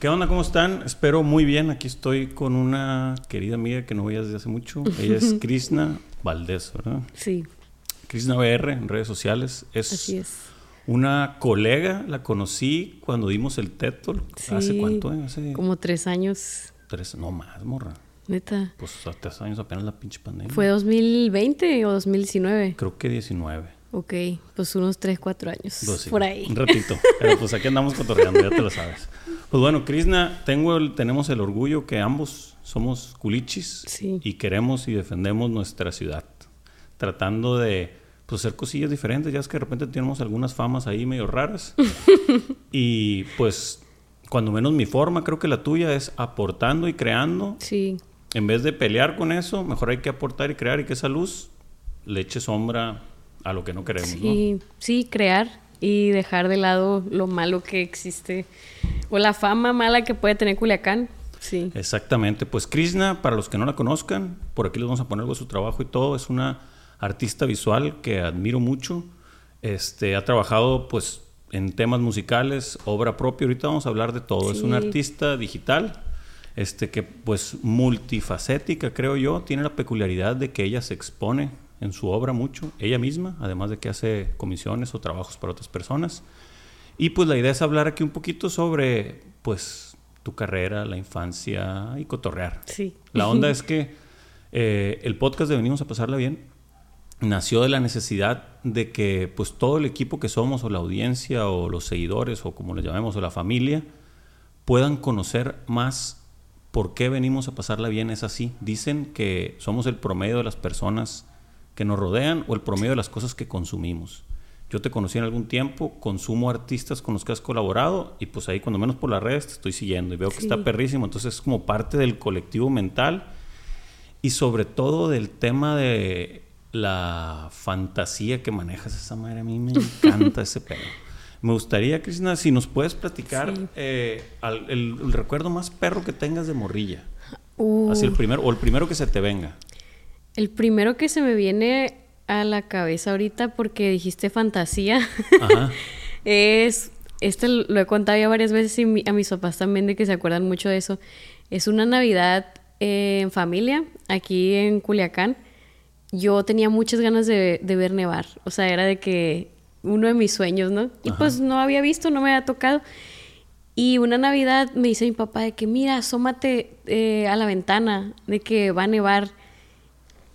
¿Qué onda? ¿Cómo están? Espero muy bien. Aquí estoy con una querida amiga que no veía desde hace mucho. Ella es Krishna Valdés, ¿verdad? Sí. Krishna BR en redes sociales. Es Así es. una colega, la conocí cuando dimos el TED Talk. ¿Hace cuánto? eh? Hace Como tres años, tres, no más, morra. neta. Pues hace tres años apenas la pinche pandemia. ¿Fue 2020 o 2019? Creo que 19. Ok, pues unos tres, cuatro años. Pues sí, Por ahí. Un ratito. Pero pues aquí andamos cotorreando, ya te lo sabes. Pues bueno, Krishna, tengo el- tenemos el orgullo que ambos somos culichis Sí. y queremos y defendemos nuestra ciudad. Tratando de pues, hacer cosillas diferentes. Ya es que de repente tenemos algunas famas ahí medio raras. y pues, cuando menos mi forma, creo que la tuya es aportando y creando. Sí, En vez de pelear con eso, mejor hay que aportar y crear y que esa luz le eche sombra a lo que no queremos, ¿no? sí, sí, crear y dejar de lado lo malo que existe o la fama mala que puede tener Culiacán. Sí. Exactamente. Pues Krishna, para los que no la conozcan, por aquí les vamos a poner algo de su trabajo y todo. Es una artista visual que admiro mucho. Este, ha trabajado pues en temas musicales, obra propia. Ahorita vamos a hablar de todo. Es Sí. una artista digital, este, que pues multifacética, creo yo. Tiene la peculiaridad de que ella se expone en su obra mucho, ella misma, además de que hace comisiones o trabajos para otras personas. Y pues la idea es hablar aquí un poquito sobre, pues, tu carrera, la infancia y cotorrear. Sí. La onda es que eh, el podcast de Venimos a Pasarla Bien nació de la necesidad de que, pues, todo el equipo que somos, o la audiencia, o los seguidores, o como les llamemos, o la familia, puedan conocer más por qué venimos a pasarla bien es así. Dicen que somos el promedio de las personas que nos rodean o el promedio de las cosas que consumimos. Yo te conocí en algún tiempo, consumo artistas con los que has colaborado y pues ahí cuando menos por las redes te estoy siguiendo y veo que está perrísimo, entonces es como parte del colectivo mental y sobre todo del tema de la fantasía que manejas esa madre, a mí me encanta ese pedo. Me gustaría, Cristina, si nos puedes platicar Sí. eh, al- el, el recuerdo más perro que tengas de morrilla. Uh, Así el primero, o el primero que se te venga. El primero que se me viene a la cabeza ahorita porque dijiste fantasía. Ajá. Es, este lo he contado ya varias veces y mi- a mis papás también de que se acuerdan mucho de eso. Es una Navidad eh, en familia, aquí en Culiacán. Yo tenía muchas ganas de, de ver nevar, o sea, era de que uno de mis sueños, ¿no? Y Ajá. pues no había visto, no me había tocado. Y una Navidad me dice mi papá de que, mira, asómate eh, a la ventana, de que va a nevar.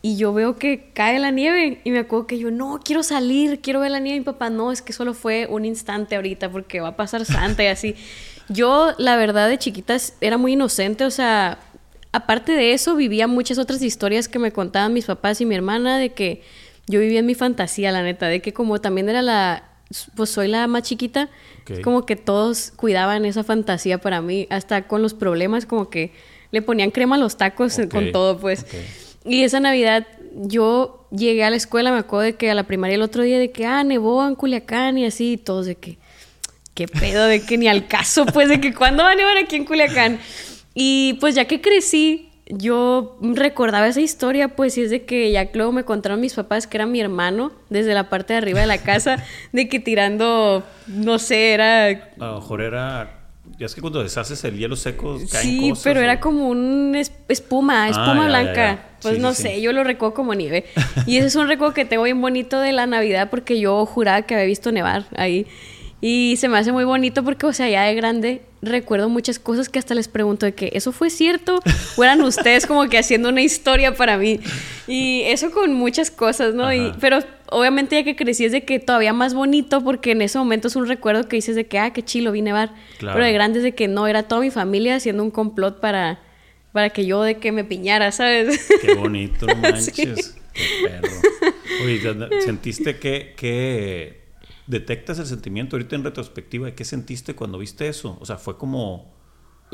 Y yo veo que cae la nieve y me acuerdo que yo, no, quiero salir, quiero ver la nieve. Y mi papá, no, es que solo fue un instante ahorita porque va a pasar Santa y así. Yo, la verdad, de chiquita era muy inocente, o sea, aparte de eso, vivía muchas otras historias que me contaban mis papás y mi hermana de que yo vivía en mi fantasía, la neta, de que como también era la, pues soy la más chiquita, como que todos cuidaban esa fantasía para mí, hasta con los problemas, como que le ponían crema a los tacos con todo, pues. Y esa Navidad yo llegué a la escuela, me acuerdo de que a la primaria el otro día de que, ah, nevó en Culiacán y así, y todos de que, qué pedo, de que ni al caso, pues, de que cuándo va a nevar aquí en Culiacán. Y pues ya que crecí, yo recordaba esa historia, pues, y es de que ya luego me contaron mis papás que era mi hermano, desde la parte de arriba de la casa, de que tirando, no sé, era A lo mejor era. Ya es que cuando deshaces el hielo seco caen Sí, cosas, pero o- era como un es- espuma, espuma blanca. ya. Pues Sí, no sí, sé, sí. yo lo recuerdo como nieve. Y ese es un recuerdo que tengo bien bonito de la Navidad porque yo juraba que había visto nevar ahí. Y se me hace muy bonito porque, o sea, ya de grande recuerdo muchas cosas que hasta les pregunto de que eso fue cierto o eran ustedes como que haciendo una historia para mí. Y eso con muchas cosas, ¿no? Y, pero obviamente ya que crecí es de que todavía más bonito porque en ese momento es un recuerdo que dices de que, ah, qué chilo, vi nevar. Claro. Pero de grande es de que no, era toda mi familia haciendo un complot para, para que yo de que me piñara, ¿sabes? Qué bonito, no manches. Sí. Qué perro. Oye, ¿te- ¿sentiste que, que detectas el sentimiento ahorita en retrospectiva de qué sentiste cuando viste eso? O sea, fue como.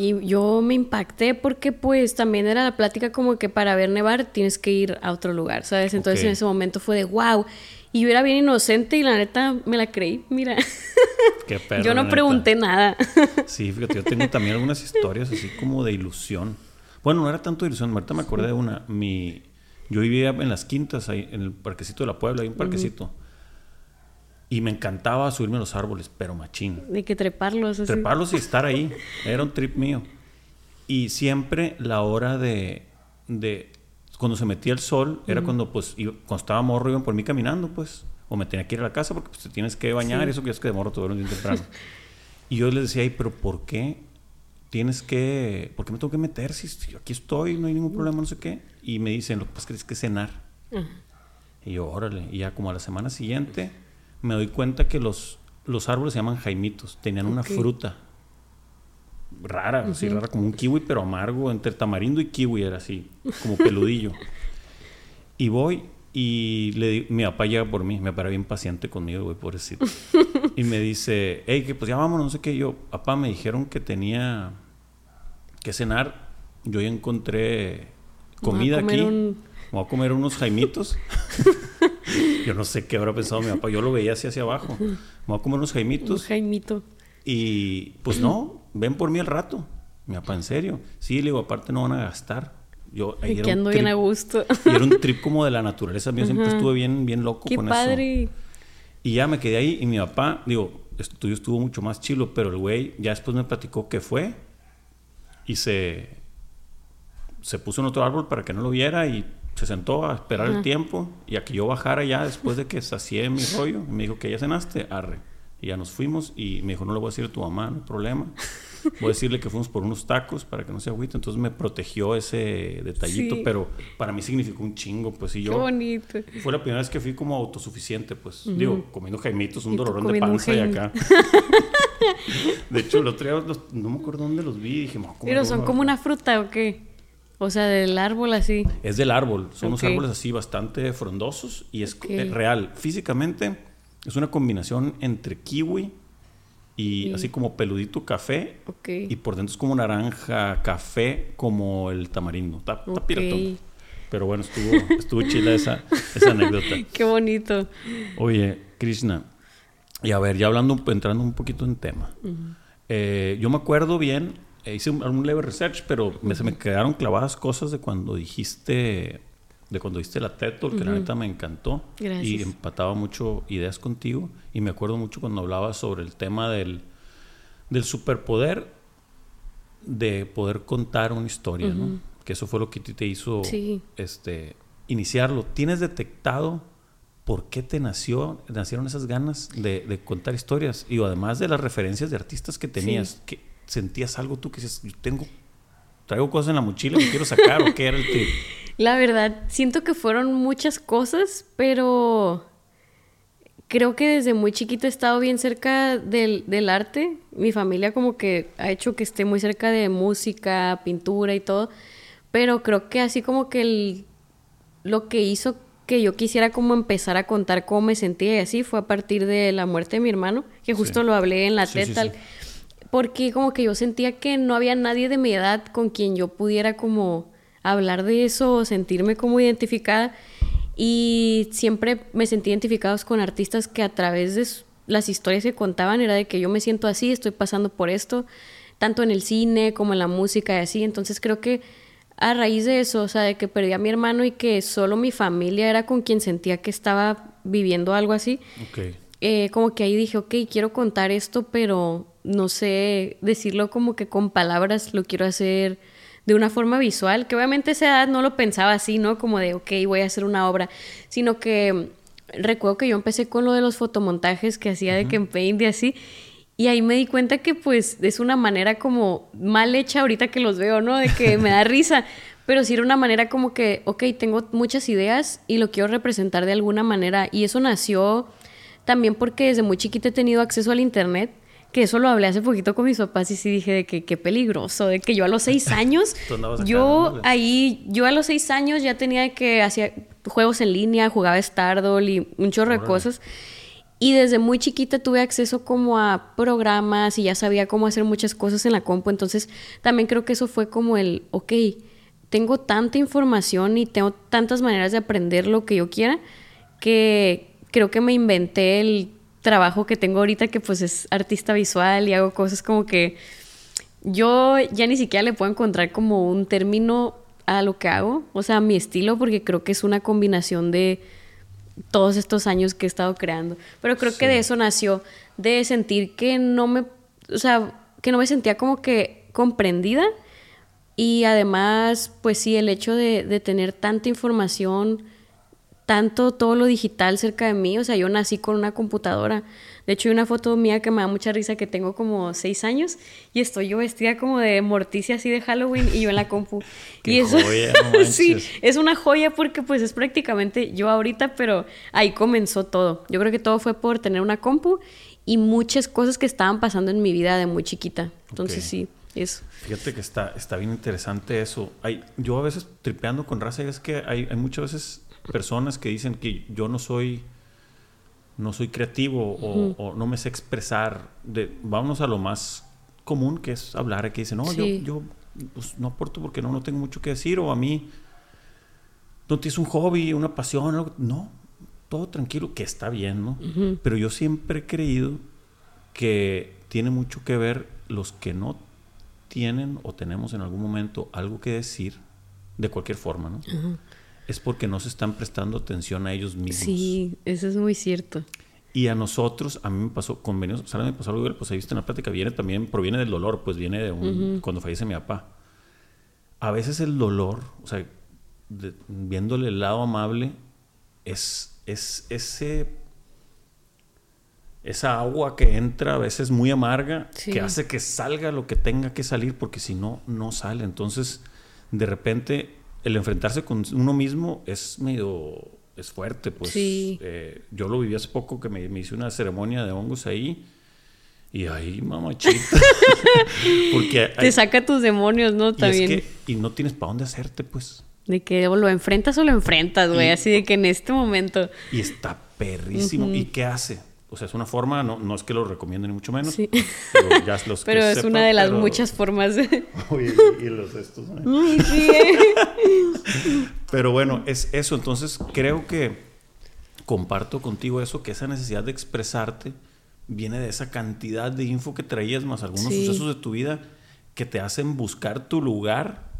Y yo me impacté porque pues también era la plática como que para ver nevar tienes que ir a otro lugar, ¿sabes? Entonces en ese momento fue de wow. Y yo era bien inocente y la neta me la creí, mira. Qué perro. yo no neta. pregunté nada. Sí, fíjate, yo tengo también algunas historias así como de ilusión. Bueno, no era tanto de ilusión, ahorita me acordé de una. Mi, yo vivía en las quintas, ahí en el parquecito de la Puebla, hay un parquecito. Y me encantaba subirme a los árboles, pero machín. De que treparlos. Así. Treparlos y estar ahí. Era un trip mío. Y siempre la hora de, de cuando se metía el sol, era cuando pues iba, cuando estaba morro iban por mí caminando, pues. O me tenía que ir a la casa porque pues, te tienes que bañar y eso que es que de morro todo un día temprano. y yo les decía, ay, pero ¿por qué tienes que, por qué me tengo que meter si, si aquí estoy, no hay ningún problema, no sé qué? Y me dicen, lo que pasa es que tienes que cenar. Ajá. Y yo, órale. Y ya como a la semana siguiente me doy cuenta que los, los árboles se llaman jaimitos. Tenían una fruta rara, así rara, como un kiwi, pero amargo, entre tamarindo y kiwi era así, como peludillo. y voy y le di- mi papá llega por mí, me para bien paciente conmigo, güey, pobrecito. y me dice, hey, que pues ya vámonos, no sé qué. Yo, papá, me dijeron que tenía que cenar. Yo ya encontré comida aquí. un- Me voy a comer unos jaimitos. Yo no sé qué habrá pensado mi papá. Yo lo veía así hacia abajo. Me voy a comer unos Un jaimitos. Jaimito. Y pues no, ven por mí al rato. Mi papá, ¿en serio? Sí, le digo, aparte no van a gastar. Yo ahí era Que un ando bien a gusto. y era un trip como de la naturaleza. Yo siempre estuve bien, bien loco Qué con eso. padre. Y ya me quedé ahí y mi papá, digo, esto tuyo estuvo mucho más chilo, pero el güey ya después me platicó que fue y se, se puso en otro árbol para que no lo viera y se sentó a esperar el tiempo y a que yo bajara ya después de que sacié mi rollo. Y me dijo que ya cenaste, arre. Y ya nos fuimos y me dijo, no le voy a decir a tu mamá, no hay problema. Voy a decirle que fuimos por unos tacos para que no se agüite. Entonces me protegió ese detallito, Sí. pero para mí significó un chingo, pues. Y Qué yo, bonito. fue la primera vez que fui como autosuficiente, pues. Digo, comiendo jaimitos, un dolorón de panza y acá. de hecho, el otro día los- no me acuerdo dónde los vi y dije, "Me voy a comer Pero son uno". como una fruta o qué? O sea, del árbol así. Es del árbol, son unos árboles así bastante frondosos y es eh, real. Físicamente es una combinación entre kiwi y Sí. así como peludito café Ok. y por dentro es como naranja café como el tamarindo. Está, está piratón. Pero bueno, estuvo, estuvo chila esa, esa anécdota. Qué bonito. Oye, Krishna, y a ver, ya hablando, entrando un poquito en tema. Eh, yo me acuerdo bien, hice un, un leve research, pero me, se me quedaron clavadas cosas de cuando dijiste, de cuando diste la TED Talk, que la neta me encantó. Gracias. Y empataba mucho ideas contigo. Y me acuerdo mucho cuando hablabas sobre el tema del, del superpoder de poder contar una historia, ¿no? Que eso fue lo que te hizo Sí. este, iniciarlo. ¿Tienes detectado por qué te nació, nacieron esas ganas de, de contar historias? Y además de las referencias de artistas que tenías, que ¿sentías algo tú que dices, yo tengo, traigo cosas en la mochila que quiero sacar o qué era el trip? La verdad, siento que fueron muchas cosas, pero creo que desde muy chiquita he estado bien cerca del, del arte. Mi familia como que ha hecho que esté muy cerca de música, pintura y todo. Pero creo que así como que el- lo que hizo que yo quisiera como empezar a contar cómo me sentía y así fue a partir de la muerte de mi hermano, que justo Sí. lo hablé en la Sí, TED sí. Porque como que yo sentía que no había nadie de mi edad con quien yo pudiera como hablar de eso o sentirme como identificada. Y siempre me sentí identificados con artistas que a través de las historias que contaban era de que yo me siento así, estoy pasando por esto, tanto en el cine como en la música y así. Entonces creo que a raíz de eso, o sea, de que perdí a mi hermano y que solo mi familia era con quien sentía que estaba viviendo algo así, Ok. eh, como que ahí dije, ok, quiero contar esto, pero no sé decirlo como que con palabras, lo quiero hacer de una forma visual, que obviamente a esa edad no lo pensaba así, ¿no? Como de, ok, voy a hacer una obra, sino que recuerdo que yo empecé con lo de los fotomontajes que hacía de que Paint y así, y ahí me di cuenta que pues es una manera como mal hecha ahorita que los veo, ¿no? De que me da risa. Pero sí era una manera como que, ok, tengo muchas ideas y lo quiero representar de alguna manera. Y eso nació también porque desde muy chiquita he tenido acceso al internet. Que eso lo hablé hace poquito con mis papás y sí dije de que qué peligroso, de que yo a los seis años, yo ahí, yo a los seis años ya tenía que hacía juegos en línea, jugaba Stardoll y un chorro de cosas. Y desde muy chiquita tuve acceso como a programas y ya sabía cómo hacer muchas cosas en la compu. Entonces también creo que eso fue como el, ok, tengo tanta información y tengo tantas maneras de aprender lo que yo quiera que creo que me inventé el trabajo que tengo ahorita que pues es artista visual y hago cosas como que yo ya ni siquiera le puedo encontrar como un término a lo que hago, o sea, a mi estilo, porque creo que es una combinación de todos estos años que he estado creando. Pero creo que de eso nació, de sentir que no me, o sea, que no me sentía como que comprendida. Y además, pues sí, el hecho de, de tener tanta información, tanto todo lo digital cerca de mí, o sea, yo nací con una computadora. De hecho, hay una foto mía que me da mucha risa que tengo como seis años y estoy yo vestida como de morticia así de Halloween y yo en la compu. Qué y eso, joya, no sí, es una joya porque pues es prácticamente yo ahorita, pero ahí comenzó todo. Yo creo que todo fue por tener una compu y muchas cosas que estaban pasando en mi vida de muy chiquita. Entonces Ok. sí, eso. Fíjate que está, está bien interesante eso. Hay, yo a veces tripeando con raza, es que hay, hay muchas veces personas que dicen que yo no soy no soy creativo o, o no me sé expresar. De, vámonos a lo más común que es hablar, que dicen, no, Sí. yo, yo pues, no aporto porque no, no tengo mucho que decir o a mí no tienes un hobby, una pasión, algo". no, todo tranquilo, que está bien, ¿no? Pero yo siempre he creído que tiene mucho que ver los que no tienen o tenemos en algún momento algo que decir, de cualquier forma, ¿no? Es porque no se están prestando atención a ellos mismos. Sí, eso es muy cierto. Y a nosotros, a mí me pasó, con Benito Sara me pasó algo, pues ahí viste en la plática, viene también, proviene del dolor, pues viene de un, cuando fallece mi papá. A veces el dolor, o sea, de- viéndole el lado amable, es, es ese, esa agua que entra a veces muy amarga, Sí. que hace que salga lo que tenga que salir, porque si no, no sale. Entonces, de repente, el enfrentarse con uno mismo es medio, es fuerte, pues. Sí. Eh, yo lo viví hace poco que me, me hice una ceremonia de hongos ahí. Y ahí, mamachita. Porque Te saca tus demonios, ¿no? y, es También. que- y no tienes para dónde hacerte, pues. De que o lo enfrentas o lo enfrentas, güey. Y- Así de que en este momento. Y está perrísimo. ¿Y qué hace? O sea, es una forma, no, no es que lo recomiende ni mucho menos. Sí. Pero, ya los que Pero es sepan, una de las pero- muchas formas de. Oye, y, los estos. ¿eh? Sí, eh. Pero bueno, es eso. Entonces, creo que comparto contigo eso, que esa necesidad de expresarte viene de esa cantidad de info que traías, más algunos Sí. sucesos de tu vida que te hacen buscar tu lugar.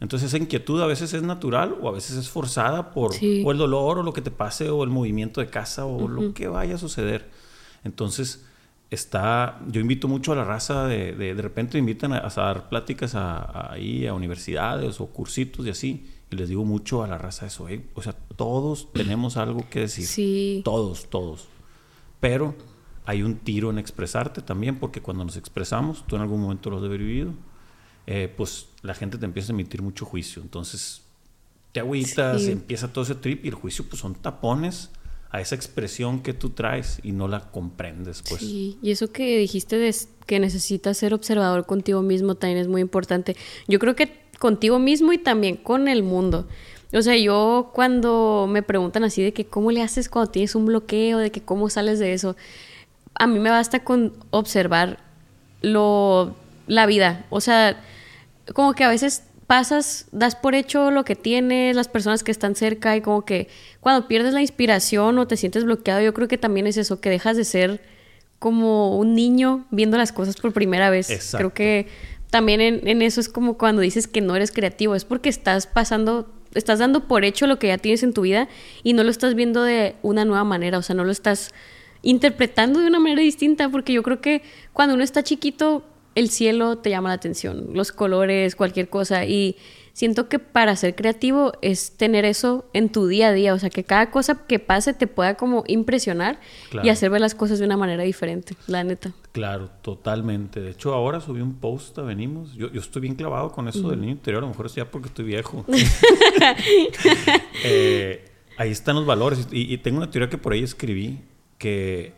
Entonces, esa inquietud a veces es natural o a veces es forzada por Sí. o el dolor o lo que te pase o el movimiento de casa o lo que vaya a suceder. Entonces, está, yo invito mucho a la raza de, de, de repente invitan a, a dar pláticas a, a- ahí a universidades o cursitos y así. Y les digo mucho a la raza eso, "Ey, o sea, todos tenemos algo que decir. Sí. Todos, todos. Pero hay un tiro en expresarte también, porque cuando nos expresamos, tú en algún momento lo has de haber vivido, eh, pues la gente te empieza a emitir mucho juicio. Entonces, te agüitas, Sí. empieza todo ese trip y el juicio pues son tapones a esa expresión que tú traes y no la comprendes, pues. Sí, y eso que dijiste de que necesitas ser observador contigo mismo también es muy importante. Yo creo que contigo mismo y también con el mundo. O sea, yo cuando me preguntan así de que cómo le haces cuando tienes un bloqueo, de que cómo sales de eso, a mí me basta con observar lo la vida. O sea, como que a veces pasas, das por hecho lo que tienes, las personas que están cerca y como que cuando pierdes la inspiración o te sientes bloqueado, yo creo que también es eso, que dejas de ser como un niño viendo las cosas por primera vez. Exacto. Creo que también en, en eso es como cuando dices que no eres creativo, es porque estás pasando, estás dando por hecho lo que ya tienes en tu vida y no lo estás viendo de una nueva manera, o sea, no lo estás interpretando de una manera distinta, porque yo creo que cuando uno está chiquito, el cielo te llama la atención, los colores, cualquier cosa, y siento que para ser creativo es tener eso en tu día a día, o sea, que cada cosa que pase te pueda como impresionar Claro. y hacer ver las cosas de una manera diferente, la neta. Claro, totalmente. De hecho, ahora subí un post a Venimos. Yo, yo estoy bien clavado con eso del niño interior. A lo mejor es ya porque estoy viejo. Eh, ahí están los valores. Y, y tengo una teoría que por ahí escribí que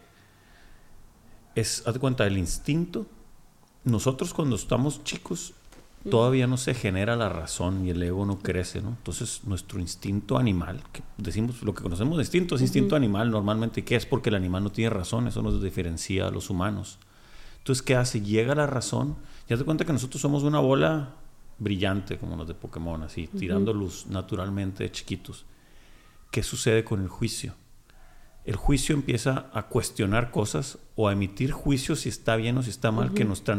es, haz de cuenta, el instinto. Nosotros cuando estamos chicos todavía no se genera la razón y el ego no crece, ¿no? Entonces nuestro instinto animal, que decimos lo que conocemos de instinto, es instinto animal normalmente. ¿Y qué es? Porque el animal no tiene razón, eso nos diferencia a los humanos. Entonces, ¿qué hace? Llega la razón. Ya te cuenta que nosotros somos una bola brillante, como los de Pokémon, así, tirando luz naturalmente de chiquitos. ¿Qué sucede con el juicio? El juicio empieza a cuestionar cosas o a emitir juicios si está bien o si está mal, que, nuestra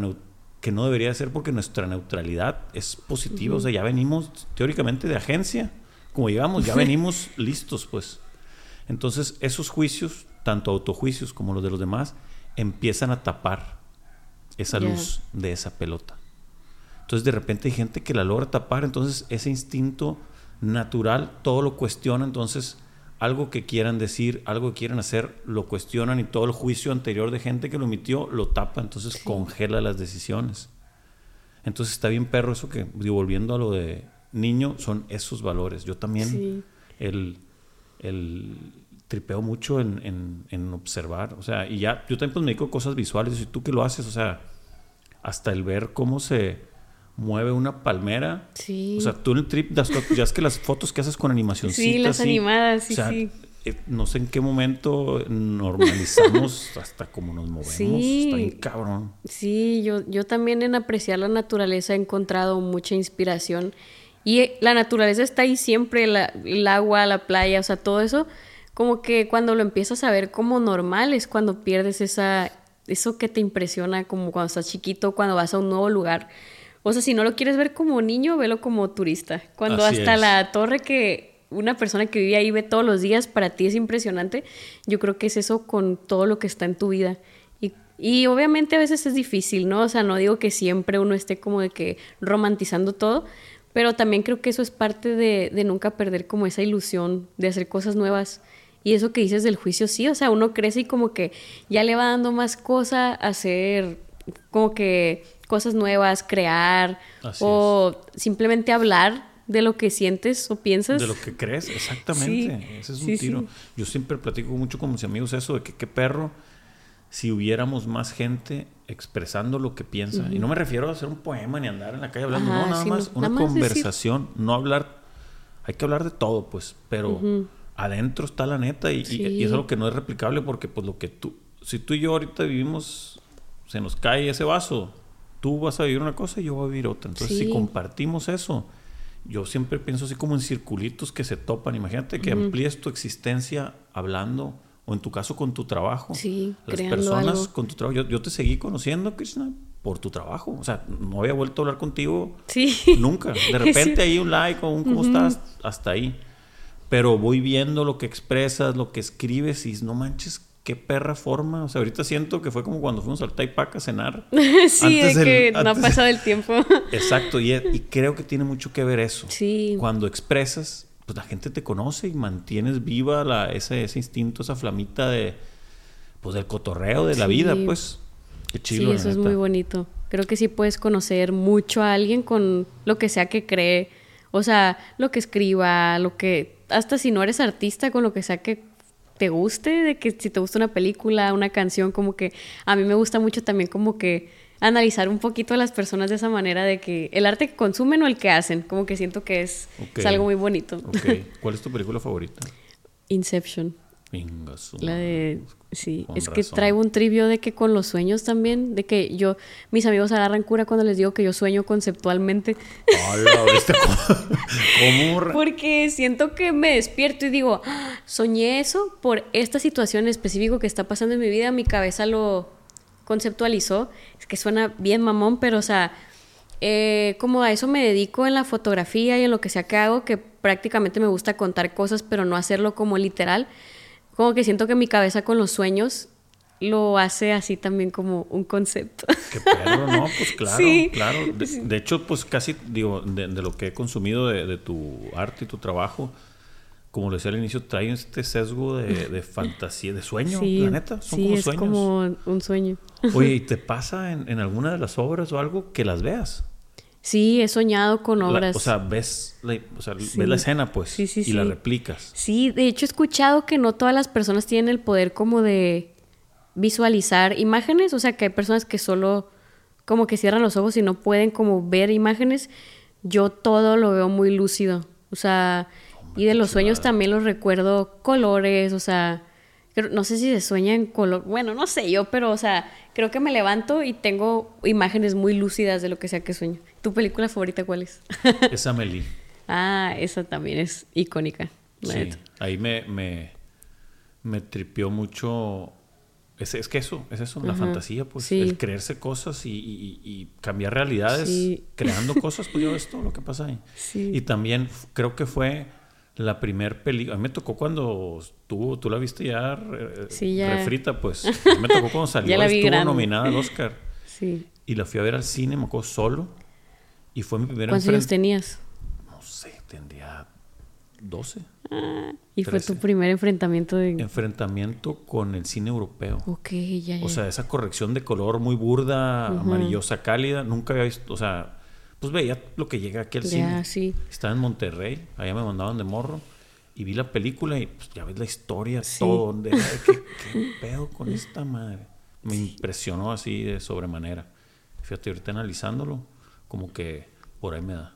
que no debería ser porque nuestra neutralidad es positiva. O sea, ya venimos teóricamente de agencia. Como llegamos, ya venimos listos, pues. Entonces, esos juicios, tanto autojuicios como los de los demás, empiezan a tapar esa luz de esa pelota. Entonces, de repente hay gente que la logra tapar, entonces ese instinto natural todo lo cuestiona, entonces algo que quieran decir, algo que quieran hacer, lo cuestionan y todo el juicio anterior de gente que lo emitió lo tapa, entonces congela las decisiones. Entonces está bien perro eso que, digo, volviendo a lo de niño, son esos valores. Yo también Sí. el, el tripeo mucho en, en- en observar, o sea, y ya, yo también pues me dedico a cosas visuales, y tú que lo haces, o sea, hasta el ver cómo se mueve una palmera. Sí. O sea, tú en el trip, das- ya es que las fotos que haces con animación Sí, las animadas, sí, sí. eh, no sé en qué momento normalizamos hasta cómo nos movemos. Sí. Está bien cabrón. Sí, yo, yo también en apreciar la naturaleza he encontrado mucha inspiración. Y eh, la naturaleza está ahí siempre, la- el agua, la playa, o sea, todo eso, como que cuando lo empiezas a ver como normal es cuando pierdes esa, eso que te impresiona como cuando estás chiquito, cuando vas a un nuevo lugar. O sea, si no lo quieres ver como niño, velo como turista. Cuando Así hasta es. la torre que una persona que vive ahí ve todos los días, para ti es impresionante. Yo creo que es eso con todo lo que está en tu vida. Y, y obviamente a veces es difícil, ¿no? O sea, no digo que siempre uno esté como de que romantizando todo, pero también creo que eso es parte de, de nunca perder como esa ilusión de hacer cosas nuevas. Y eso que dices del juicio, sí, o sea, uno crece y como que ya le va dando más cosa a hacer como que cosas nuevas, crear Así o simplemente hablar de lo que sientes o piensas. De lo que crees, exactamente. Sí, Ese es sí, un tiro. sí. Yo siempre platico mucho con mis amigos eso de que qué perro si hubiéramos más gente expresando lo que piensa. Y no me refiero a hacer un poema ni andar en la calle hablando, Ajá, no, nada más no, una nada más conversación, no hablar. Hay que hablar de todo, pues, pero adentro está la neta y, y- y es algo que no es replicable porque, pues, lo que tú, si tú y yo ahorita vivimos, se nos cae ese vaso, tú vas a vivir una cosa y yo voy a vivir otra. Entonces, si Sí. compartimos eso, yo siempre pienso así como en circulitos que se topan. Imagínate que amplíes tu existencia hablando, o en tu caso con tu trabajo. Sí, Las personas algo. con tu trabajo. Yo, yo te seguí conociendo, Krishna, por tu trabajo. O sea, no había vuelto a hablar contigo Sí. nunca. De repente cierto. ahí un like o un cómo estás, hasta ahí. Pero voy viendo lo que expresas, lo que escribes y no manches, qué perra forma. O sea, ahorita siento que fue como cuando fuimos al Taipac a cenar. sí, Antes de que no ha pasado el tiempo. Exacto, y, y creo que tiene mucho que ver eso. Sí. Cuando expresas, pues la gente te conoce y mantienes viva la, ese, ese instinto, esa flamita de, pues del cotorreo de la vida, pues. Qué chido. sí, eso es muy bonito. Creo que sí puedes conocer mucho a alguien con lo que sea que cree. O sea, lo que escriba, lo que... Hasta si no eres artista, con lo que sea que te guste, de que si te gusta una película, una canción, como que a mí me gusta mucho también como que analizar un poquito a las personas de esa manera de que el arte que consumen o el que hacen, como que siento que es, algo muy bonito. ¿Cuál es tu película favorita? Inception. La de... madre. Sí, Con es que traigo un trivio de que con los sueños también, de que yo, mis amigos agarran cura cuando les digo que yo sueño conceptualmente, Hola, ¿viste cómo- porque siento que me despierto y digo, "Ah, soñé eso por esta situación en específico que está pasando en mi vida, mi cabeza lo conceptualizó, es que suena bien mamón, pero o sea, eh, como a eso me dedico en la fotografía y en lo que sea que hago, que prácticamente me gusta contar cosas, pero no hacerlo como literal. Como que siento que mi cabeza con los sueños lo hace así también como un concepto. Qué perro, ¿no? Pues claro, Sí. claro. De, de hecho, pues casi, digo, de, de lo que he consumido de, de tu arte y tu trabajo, como lo decía al inicio, trae este sesgo de, fantasía, de sueño, sí, la neta. Son sí, como es sueños. como un sueño. Oye, ¿y te pasa en, en alguna de las obras o algo que las veas? Sí, he soñado con La- obras. o sea, ves la, o sea, Sí. ves la escena, pues, Sí, sí, y la replicas. Sí, de hecho he escuchado que no todas las personas tienen el poder como de visualizar imágenes, o sea que hay personas que solo como que cierran los ojos y no pueden como ver imágenes. Yo todo lo veo muy lúcido, o sea, y de los sueños también los recuerdo colores, o sea, no sé si se sueña en color, bueno, no sé yo, pero o sea, creo que me levanto y tengo imágenes muy lúcidas de lo que sea que sueño. ¿Tu película favorita cuál es? Es Amelie. ah, esa también es icónica. Sí, neta. ahí me, me, me tripió mucho. Es, es que eso, es eso, la Ajá, fantasía, pues. sí. El creerse cosas y, y- y cambiar realidades, Sí. creando cosas, pues yo ves todo lo que pasa ahí. Sí. Y también creo que fue la primer película. A mí me tocó cuando tú, tú la viste ya, eh, Sí, ya. refrita, pues. A mí me tocó cuando salió, la estuvo grande. nominada al Oscar. Sí. Y la fui a ver al cine, me acuerdo solo. Y fue mi primer ¿Cuántos años tenías? No sé, tendría 12. Ah, y fue tu primer enfrentamiento de... Enfrentamiento con el cine europeo. Ok, ya, ya. O sea, esa corrección de color muy burda, amarillosa, cálida, nunca había visto, o sea, pues veía lo que llega aquí al ya, cine. sí. Estaba en Monterrey, allá me mandaban de morro y vi la película y pues ya ves la historia, Sí. todo, de que, qué pedo con esta madre. Me impresionó así de sobremanera. Fíjate, ahorita analizándolo, como que por ahí me da.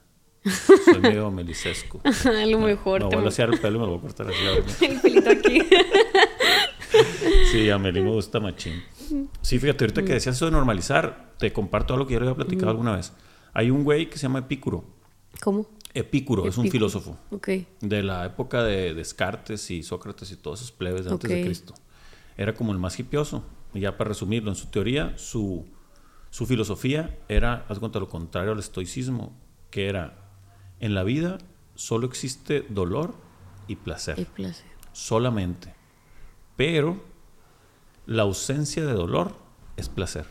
Soy medio melicesco. A lo mejor Me te voy a lasear el pelo y me lo voy a cortar así. el pelito aquí. Sí, a Meli me gusta machín. Sí, fíjate, ahorita que decías eso de normalizar, te comparto algo que ya lo había platicado alguna vez. Hay un güey que se llama Epicuro. ¿Cómo? Epicuro, es un Epicuro. filósofo Ok. de la época de Descartes y Sócrates y todos esos plebes de antes de Ok. Cristo. Era como el más hipioso. Y ya para resumirlo, en su teoría, su, su filosofía era, haz cuenta, lo contrario al estoicismo, que era, en la vida solo existe dolor y placer El placer. solamente. Pero la ausencia de dolor es placer.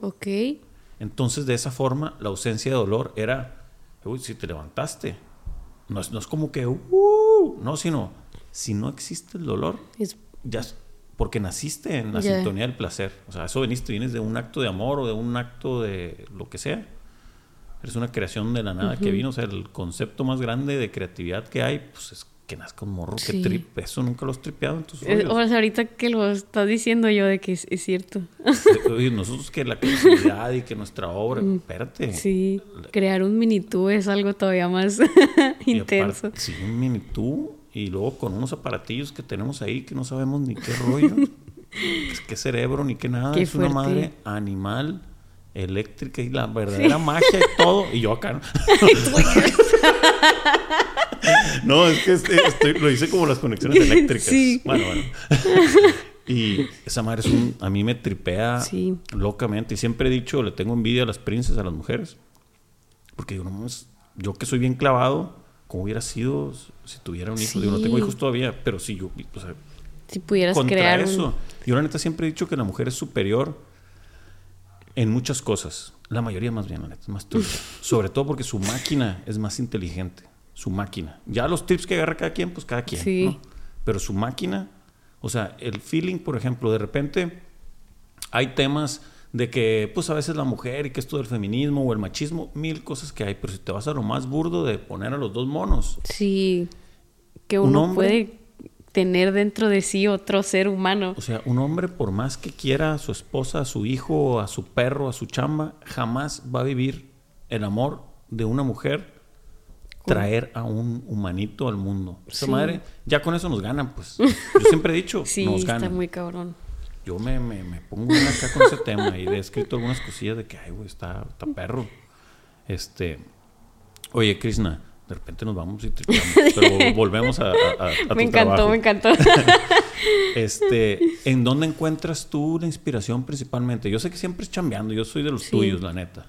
Ok. Entonces, de esa forma, la ausencia de dolor era, uy, si te levantaste. No es, no es como que, "Uh", no, sino, si no existe el dolor, Es... ya porque naciste en la Ya. sintonía del placer. O sea, eso veniste, vienes de un acto de amor o de un acto de lo que sea. Eres una creación de la nada que vino. O sea, el concepto más grande de creatividad que hay, pues es que nazca un morro Sí. que trip. Eso nunca lo has tripeado en tus Eh, rollos. o sea, ahorita que lo estás diciendo yo de que es, es cierto. Oye, nosotros que la creatividad y que nuestra obra, espérate. Mm. Sí. Crear un mini tú es algo todavía más intenso. aparte, Sí, un mini tú y luego con unos aparatillos que tenemos ahí que no sabemos ni qué rollo, pues, qué cerebro ni qué nada. Qué es una madre animal, eléctrica y la verdadera magia y todo. Y yo acá. ¿no? es que este- estoy- lo hice como las conexiones eléctricas. Sí. Bueno, bueno. Y esa madre es un, a mí me tripea Sí. locamente. Y siempre he dicho, le tengo envidia a las princesas, a las mujeres. Porque digo, no mames, yo que soy bien clavado, ¿cómo hubiera sido si tuviera un hijo? Digo, no tengo Sí. hijos todavía, pero sí, yo, o sea, Si pudieras contra crear un- eso. Yo la neta siempre he dicho que la mujer es superior en muchas cosas. La mayoría más bien, la neta, es más trucha. Sobre todo porque su máquina es más inteligente. Su máquina. Ya los tips que agarra cada quien, pues cada quien. Sí. ¿no? Pero su máquina, o sea, el feeling, por ejemplo, de repente hay temas de que, pues a veces la mujer y que esto del feminismo o el machismo, mil cosas que hay. Pero si te vas a lo más burdo de poner a los dos monos, Sí. Que Un uno hombre- puede tener dentro de sí otro ser humano. O sea, un hombre, por más que quiera a su esposa, a su hijo, a su perro, a su chamba, jamás va a vivir el amor de una mujer traer a un humanito al mundo. Esa Sí. madre, ya con eso nos ganan, pues. Yo siempre he dicho, Sí, nos está ganan. muy cabrón. Yo me, me, me pongo bien acá con ese tema y he escrito algunas cosillas de que, ay, güey, está, está perro. Este, oye, Krishna, de repente nos vamos y tripeamos, pero volvemos a, a- a- a tu me encantó, trabajo. me encantó. Este, ¿en dónde encuentras tú la inspiración principalmente? Yo sé que siempre es chambeando, yo soy de los Sí. tuyos, la neta.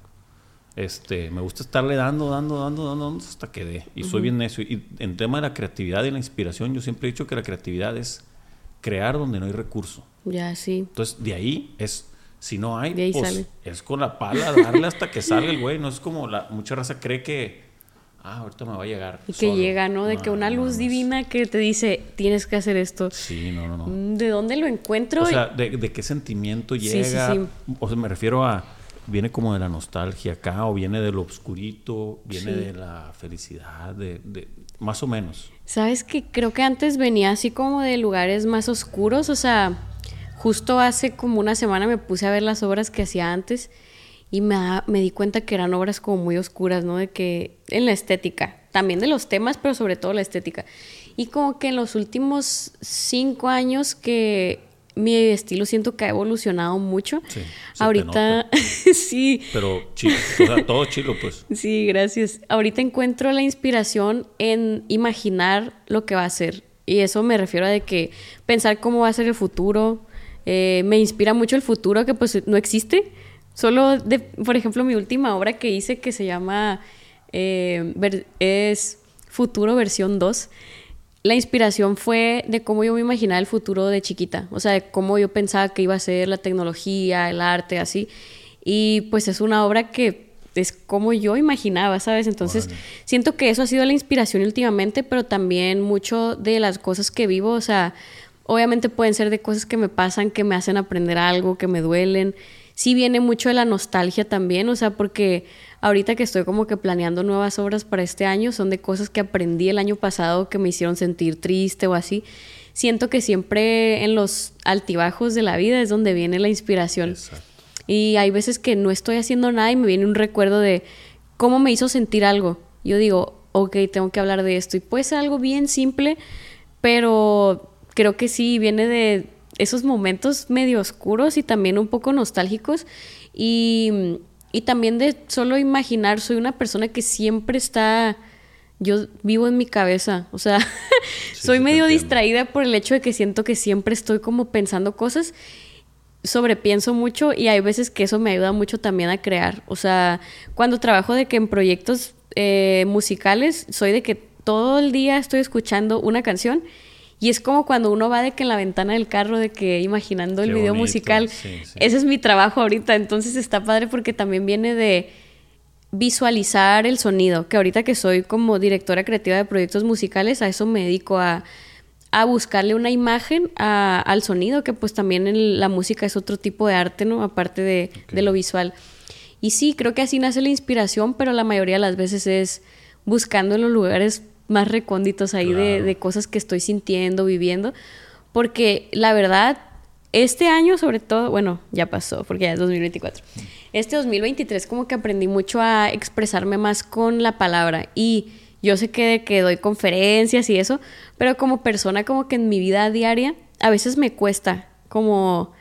Este, me gusta estarle dando, dando, dando, dando, dando hasta que dé. Y soy bien necio. Y en tema de la creatividad y la inspiración, yo siempre he dicho que la creatividad es crear donde no hay recurso. ya, sí. Entonces, de ahí es, si no hay, De ahí pues sale. es con la pala darle hasta que salga el güey. No es como la mucha raza cree que, ah, ahorita me va a llegar. Y que solo. llega, ¿no? De que una no, luz no divina que te dice, tienes que hacer esto. Sí, no, no, no. Mm, ¿De dónde lo encuentro? O sea, ¿de, de qué sentimiento Sí, sí, llega? sí. O sea, me refiero a, viene como de la nostalgia acá, o viene de lo oscurito, viene Sí. de la felicidad, de, de- más o menos. Sabes que creo que antes venía así como de lugares más oscuros, o sea, justo hace como una semana me puse a ver las obras que hacía antes y me, da- me di cuenta que eran obras como muy oscuras, ¿no? De que en la estética, también de los temas, pero sobre todo la estética. Y como que en los últimos cinco años que mi estilo siento que ha evolucionado mucho. Sí, Ahorita, sí, Pero chilo, o sea, todo chilo, pues. Sí, gracias. Ahorita encuentro la inspiración en imaginar lo que va a ser. Y eso me refiero a de que pensar cómo va a ser el futuro. Eh, me inspira mucho el futuro que pues no existe. Solo, de, por ejemplo, mi última obra que hice que se llama, eh, es Futuro versión 2, la inspiración fue de cómo yo me imaginaba el futuro de chiquita, o sea, de cómo yo pensaba que iba a ser la tecnología, el arte, así. Y pues es una obra que es como yo imaginaba, ¿sabes? Entonces, siento que eso ha sido la inspiración últimamente, pero también mucho de las cosas que vivo, o sea, obviamente pueden ser de cosas que me pasan, que me hacen aprender algo, que me duelen. Sí viene mucho de la nostalgia también, o sea, porque ahorita que estoy como que planeando nuevas obras para este año, son de cosas que aprendí el año pasado que me hicieron sentir triste o así. Siento que siempre en los altibajos de la vida es donde viene la inspiración. Exacto. Y hay veces que no estoy haciendo nada y me viene un recuerdo de cómo me hizo sentir algo. Yo digo, ok, tengo que hablar de esto. Y puede ser algo bien simple, pero creo que sí, viene de esos momentos medio oscuros y también un poco nostálgicos. Y, y también de solo imaginar, soy una persona que siempre está yo vivo en mi cabeza, o sea, soy medio distraída por el hecho de que siento que siempre estoy como pensando cosas sobrepienso mucho y hay veces que eso me ayuda mucho también a crear. O sea, cuando trabajo de que en proyectos eh, musicales, soy de que todo el día estoy escuchando una canción y es como cuando uno va de que en la ventana del carro, de que imaginando el video musical. Ese es mi trabajo ahorita, entonces está padre porque también viene de visualizar el sonido, que ahorita que soy como directora creativa de proyectos musicales, a eso me dedico a a buscarle una imagen al sonido, que pues también la música es otro tipo de arte, ¿no? Aparte de, lo visual. Y sí, creo que así nace la inspiración, pero la mayoría de las veces es buscando en los lugares más recónditos ahí de, de, cosas que estoy sintiendo, viviendo. Porque la verdad, este año sobre todo, bueno, ya pasó, porque ya es 2024. Este 2023 como que aprendí mucho a expresarme más con la palabra y yo sé que, que doy conferencias y eso, pero como persona como que en mi vida diaria a veces me cuesta como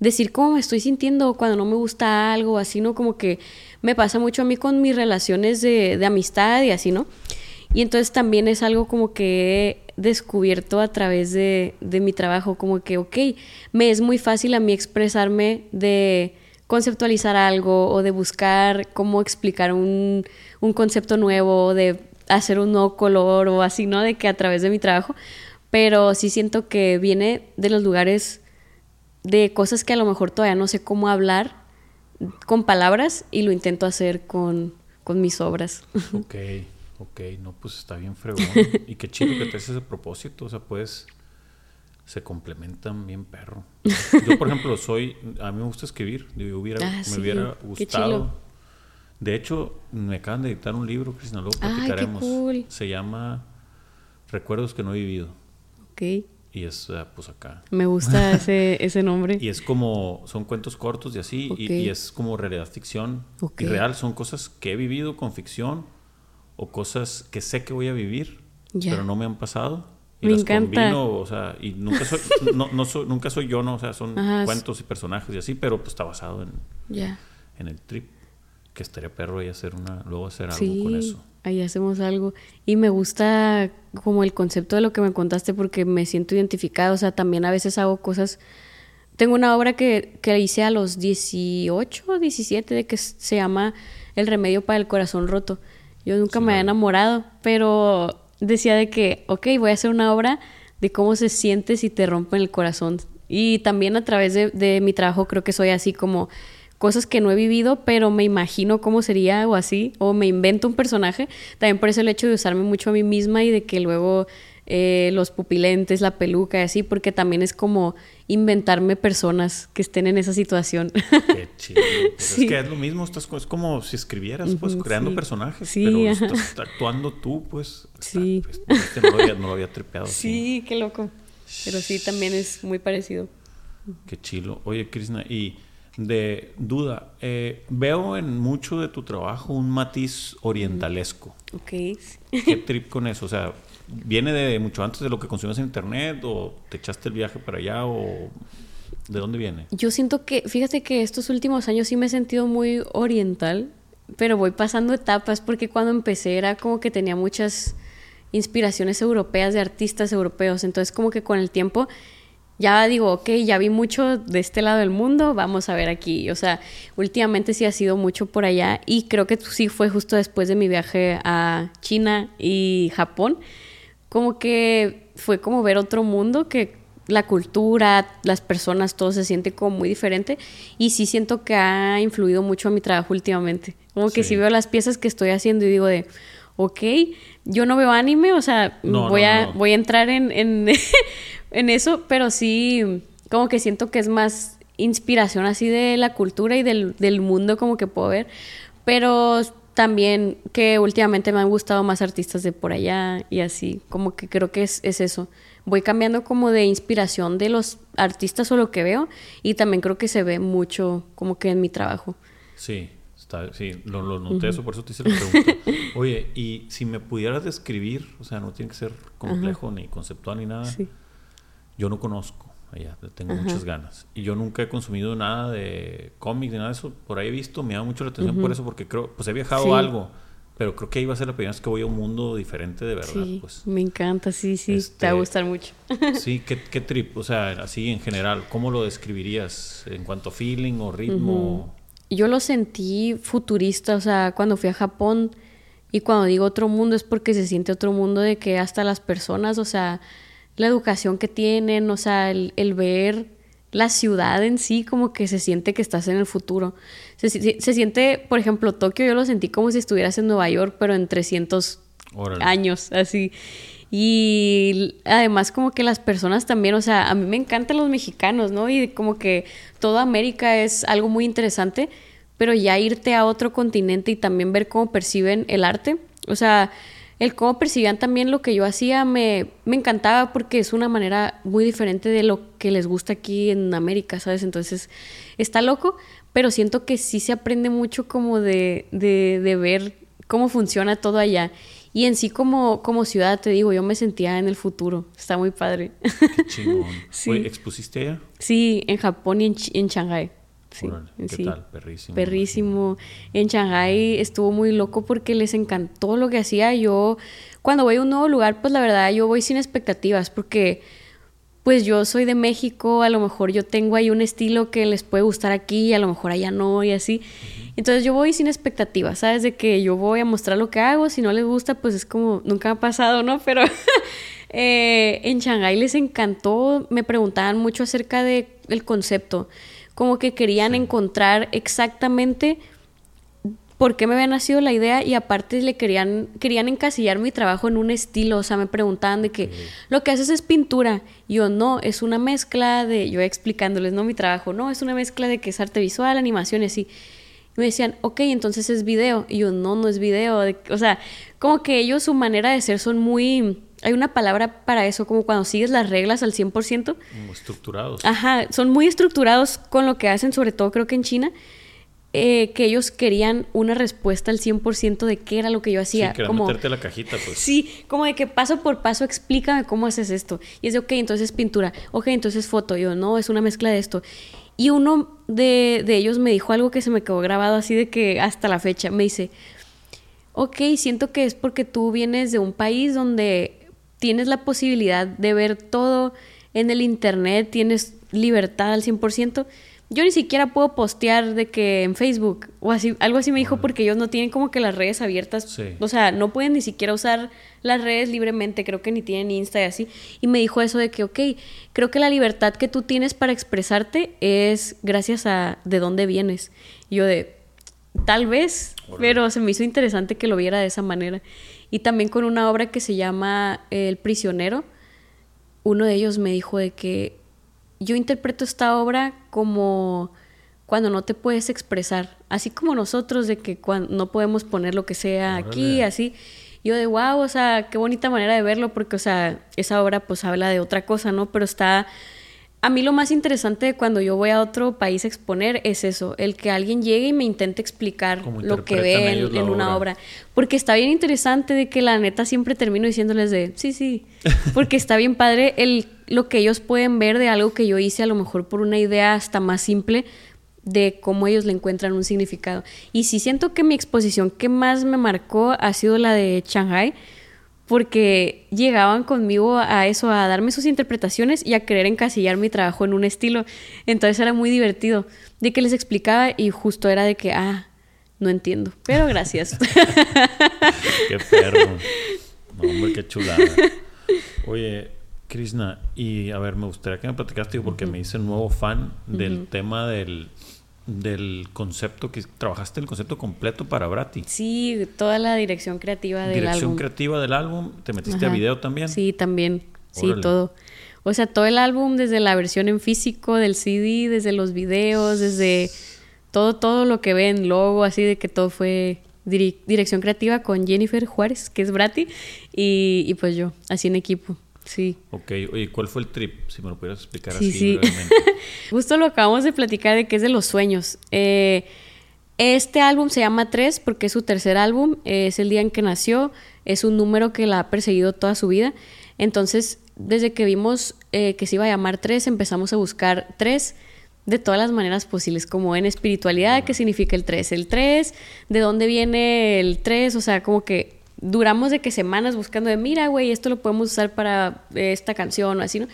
decir cómo me estoy sintiendo cuando no me gusta algo, así, ¿no? Como que me pasa mucho a mí con mis relaciones de, de amistad y así, ¿no? Y entonces también es algo como que he descubierto a través de, de, mi trabajo, como que, ok, me es muy fácil a mí expresarme de conceptualizar algo o de buscar cómo explicar un, un concepto nuevo, de hacer un nuevo color o así, ¿no? De que a través de mi trabajo, pero sí siento que viene de los lugares de cosas que a lo mejor todavía no sé cómo hablar con palabras y lo intento hacer con, con mis obras. Ok, ok, no, pues está bien fregón. y qué chido que te haces ese propósito, o sea, pues se complementan bien perro. Yo, por ejemplo, soy, a mí me gusta escribir, yo hubiera, ah, me hubiera gustado de hecho, me acaban de dictar un libro, Cristina, luego platicaremos. Se llama Recuerdos que no he vivido. Ok. Y es, ah, pues acá. Me gusta ese, ese nombre. Y es como, son cuentos cortos y así, y, es como realidad ficción. Y real, son cosas que he vivido con ficción o cosas que sé que voy a vivir, pero no me han pasado. Y me encanta. o sea, y nunca soy, no, soy, nunca soy yo, ¿no? O sea, son cuentos y personajes y así, pero pues está basado en, en el trip que estaría perro y hacer una, luego hacer algo con eso. Ahí hacemos algo. Y me gusta como el concepto de lo que me contaste porque me siento identificada. O sea, también a veces hago cosas. Tengo una obra que, que hice a los 18 o 17 de que se llama El remedio para el corazón roto. Yo nunca me había enamorado, pero decía de que, ok, voy a hacer una obra de cómo se siente si te rompen el corazón. Y también a través de, de mi trabajo creo que soy así como cosas que no he vivido, pero me imagino cómo sería o así, o me invento un personaje. También por eso el hecho de usarme mucho a mí misma y de que luego eh, los pupilentes, la peluca y así, porque también es como inventarme personas que estén en esa situación. Qué chido. Pues es que es lo mismo, estás, es como si escribieras, pues, creando personajes, pero estás actuando tú, pues. Sí. Pues, este no, lo había, no, lo había, tripeado. Sí, qué loco. Pero sí, también es muy parecido. Qué chilo. Oye, Krishna, y de duda. Eh, veo en mucho de tu trabajo un matiz orientalesco. Ok. ¿Qué trip con eso? O sea, ¿viene de mucho antes de lo que consumes en internet o te echaste el viaje para allá o de dónde viene? Yo siento que, fíjate que estos últimos años sí me he sentido muy oriental, pero voy pasando etapas porque cuando empecé era como que tenía muchas inspiraciones europeas de artistas europeos, entonces como que con el tiempo ya digo, ok, ya vi mucho de este lado del mundo, vamos a ver aquí. O sea, últimamente sí ha sido mucho por allá y creo que sí fue justo después de mi viaje a China y Japón. Como que fue como ver otro mundo que la cultura, las personas, todo se siente como muy diferente. Y sí siento que ha influido mucho a mi trabajo últimamente. Como que sí veo las piezas que estoy haciendo y digo de, ok, yo no veo anime, o sea, voy, a, voy a entrar en, en, eso, pero sí, como que siento que es más inspiración así de la cultura y del, del mundo como que puedo ver, pero también que últimamente me han gustado más artistas de por allá y así, como que creo que es, es eso. Voy cambiando como de inspiración de los artistas o lo que veo y también creo que se ve mucho como que en mi trabajo. Sí, sí, lo, noté eso, por eso te hice la pregunta. Oye, y si me pudieras describir, o sea, no tiene que ser complejo ni conceptual ni nada, yo no conozco allá, tengo muchas ganas. Y yo nunca he consumido nada de cómics ni nada de eso, por ahí he visto, me llama mucho la atención por eso, porque creo, pues he viajado algo. Pero creo que ahí va a ser la primera vez que voy a un mundo diferente de verdad. Sí, pues. me encanta, sí, sí, te va a este, gustar mucho. sí, ¿qué, ¿qué, trip, o sea, así en general, ¿cómo lo describirías en cuanto a feeling o ritmo? yo lo sentí futurista, o sea, cuando fui a Japón y cuando digo otro mundo es porque se siente otro mundo de que hasta las personas, o sea, la educación que tienen, o sea, el, ver la ciudad en sí como que se siente que estás en el futuro. Se, siente, por ejemplo, Tokio yo lo sentí como si estuvieras en Nueva York, pero en 300 años, así. Y además como que las personas también, o sea, a mí me encantan los mexicanos, ¿no? Y como que toda América es algo muy interesante, pero ya irte a otro continente y también ver cómo perciben el arte, o sea, el cómo percibían también lo que yo hacía me, me encantaba porque es una manera muy diferente de lo que les gusta aquí en América, ¿sabes? Entonces está loco, pero siento que sí se aprende mucho como de, de, de ver cómo funciona todo allá. Y en sí como, como ciudad, te digo, yo me sentía en el futuro. Está muy padre. Qué chingón. ¿Expusiste allá? Sí, en Japón y en, en Shanghái. Sí, ¿Qué tal? Perrísimo. Perrísimo. En Shanghái estuvo muy loco porque les encantó lo que hacía. Yo, cuando voy a un nuevo lugar, pues la verdad, yo voy sin expectativas porque pues yo soy de México, a lo mejor yo tengo ahí un estilo que les puede gustar aquí, a lo mejor allá no y así. Entonces yo voy sin expectativas, ¿sabes? De que yo voy a mostrar lo que hago, si no les gusta, pues es como, nunca ha pasado, ¿no? Pero eh, en Shanghái les encantó, me preguntaban mucho acerca del el concepto, como que querían encontrar exactamente por qué me había nacido la idea y aparte le querían, querían encasillar mi trabajo en un estilo, o sea, me preguntaban de que lo que haces es pintura, y yo no, es una mezcla de, yo explicándoles, no mi trabajo, no, es una mezcla de que es arte visual, animación y así. Y me decían, ok, entonces es video. Y yo, no, no es video. o sea, como que ellos, su manera de ser son muy... Hay una palabra para eso, como cuando sigues las reglas al 100%. Como estructurados. Ajá, son muy estructurados con lo que hacen, sobre todo creo que en China. Eh, que ellos querían una respuesta al 100% de qué era lo que yo hacía. Sí, como meterte la cajita, pues. Sí, como de que paso por paso explícame cómo haces esto. Y es de, ok, entonces pintura. Ok, entonces foto. yo, no, es una mezcla de esto. Y uno de, ellos me dijo algo que se me quedó grabado así de que hasta la fecha. Me dice, ok, siento que es porque tú vienes de un país donde tienes la posibilidad de ver todo en el internet, tienes libertad al 100% yo ni siquiera puedo postear de que en Facebook o así, algo así me dijo porque ellos no tienen como que las redes abiertas, o sea, no pueden ni siquiera usar las redes libremente, creo que ni tienen Insta y así, y me dijo eso de que, ok, creo que la libertad que tú tienes para expresarte es gracias a de dónde vienes. Y yo de, tal vez, pero se me hizo interesante que lo viera de esa manera. Y también con una obra que se llama El prisionero, uno de ellos me dijo de que yo interpreto esta obra como cuando no te puedes expresar, así como nosotros de que cuando no podemos poner lo que sea aquí, así. Yo de wow, o sea, qué bonita manera de verlo porque, o sea, esa obra pues habla de otra cosa, ¿no? Pero está a mí lo más interesante de cuando yo voy a otro país a exponer es eso, el que alguien llegue y me intente explicar lo que ve en, una obra. Porque está bien interesante de que la neta siempre termino diciéndoles de, sí, sí, porque está bien padre el, lo que ellos pueden ver de algo que yo hice a lo mejor por una idea hasta más simple de cómo ellos le encuentran un significado. Y sí siento que mi exposición que más me marcó ha sido la de Shanghai, porque llegaban conmigo a eso, a darme sus interpretaciones y a querer encasillar mi trabajo en un estilo. Entonces era muy divertido de que les explicaba y justo era de que, ah, no entiendo, pero gracias. qué perro. hombre, qué chulada. Oye, Krishna, y a ver, me gustaría que me platicaste porque me hice nuevo fan del tema del del concepto que trabajaste el concepto completo para Brati. Sí, toda la dirección creativa del álbum. Dirección creativa del álbum, ¿te metiste a video también? Sí, también. Sí, todo. O sea, todo el álbum desde la versión en físico del CD, desde los videos, desde todo todo lo que ven, logo, así de que todo fue dirección creativa con Jennifer Juárez, que es Brati, y, y pues yo, así en equipo. Sí. Ok, oye, ¿cuál fue el trip? Si me lo pudieras explicar así sí. Justo lo acabamos de platicar de que es de los sueños. Eh, este álbum se llama Tres porque es su tercer álbum, es el día en que nació, es un número que la ha perseguido toda su vida. Entonces, desde que vimos eh, que se iba a llamar Tres, empezamos a buscar Tres de todas las maneras posibles, como en espiritualidad, ¿qué significa el tres? El tres, ¿de dónde viene el tres? O sea, como que duramos de que semanas buscando de, mira, güey, esto lo podemos usar para esta canción o así, ¿no?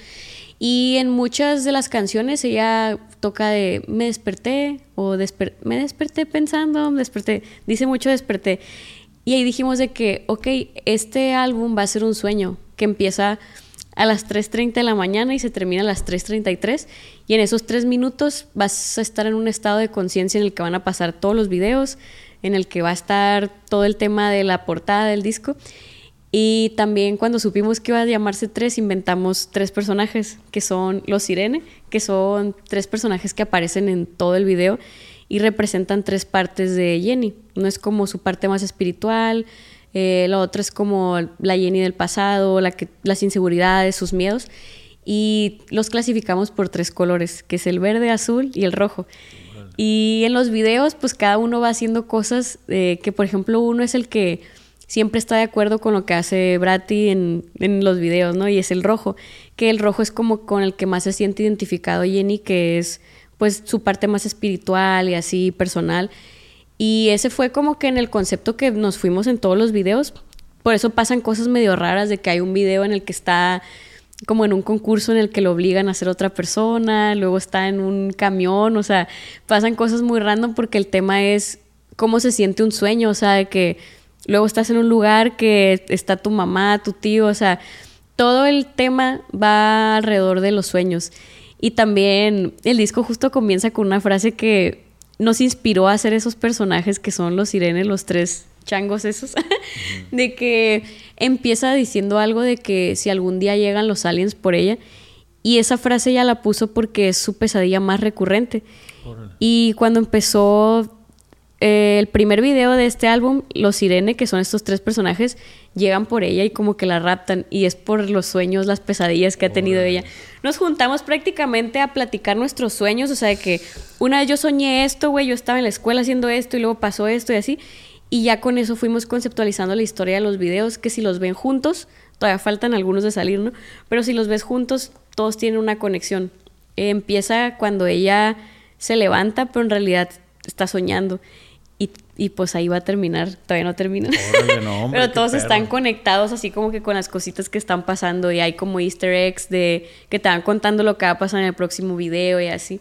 Y en muchas de las canciones ella toca de me desperté o me desperté pensando, me desperté, dice mucho desperté. Y ahí dijimos de que, ok, este álbum va a ser un sueño que empieza a las 3.30 de la mañana y se termina a las 3.33. Y en esos tres minutos vas a estar en un estado de conciencia en el que van a pasar todos los videos, en el que va a estar todo el tema de la portada del disco. Y también cuando supimos que iba a llamarse Tres, inventamos tres personajes, que son los Sirene, que son tres personajes que aparecen en todo el video y representan tres partes de Jenny. No es como su parte más espiritual, eh, la otra es como la Jenny del pasado, la que, las inseguridades, sus miedos. Y los clasificamos por tres colores, que es el verde, azul y el rojo. Y en los videos, pues cada uno va haciendo cosas eh, que, por ejemplo, uno es el que siempre está de acuerdo con lo que hace Bratty en, en, los videos, ¿no? Y es el rojo, que el rojo es como con el que más se siente identificado Jenny, que es pues su parte más espiritual y así personal. Y ese fue como que en el concepto que nos fuimos en todos los videos. Por eso pasan cosas medio raras de que hay un video en el que está como en un concurso en el que lo obligan a ser otra persona, luego está en un camión, o sea, pasan cosas muy random porque el tema es cómo se siente un sueño, o sea, que luego estás en un lugar que está tu mamá, tu tío, o sea, todo el tema va alrededor de los sueños. Y también el disco justo comienza con una frase que nos inspiró a hacer esos personajes que son los sirenes, los tres changos esos, de que empieza diciendo algo de que si algún día llegan los aliens por ella, y esa frase ya la puso porque es su pesadilla más recurrente. Y cuando empezó eh, el primer video de este álbum, los Sirene, que son estos tres personajes, llegan por ella y como que la raptan. Y es por los sueños, las pesadillas que ha tenido ella. Nos juntamos prácticamente a platicar nuestros sueños. O sea, de que una vez yo soñé esto, güey, yo estaba en la escuela haciendo esto y luego pasó esto y así. Y ya con eso fuimos conceptualizando la historia de los videos, que si los ven juntos, todavía faltan algunos de salir, ¿no? Pero si los ves juntos, todos tienen una conexión. empieza cuando ella se levanta, pero en realidad está soñando. Y, y pues ahí va a terminar, todavía no termina. pero todos están conectados así como que con las cositas que están pasando y hay como easter eggs de que te van contando lo que va a pasar en el próximo video y así.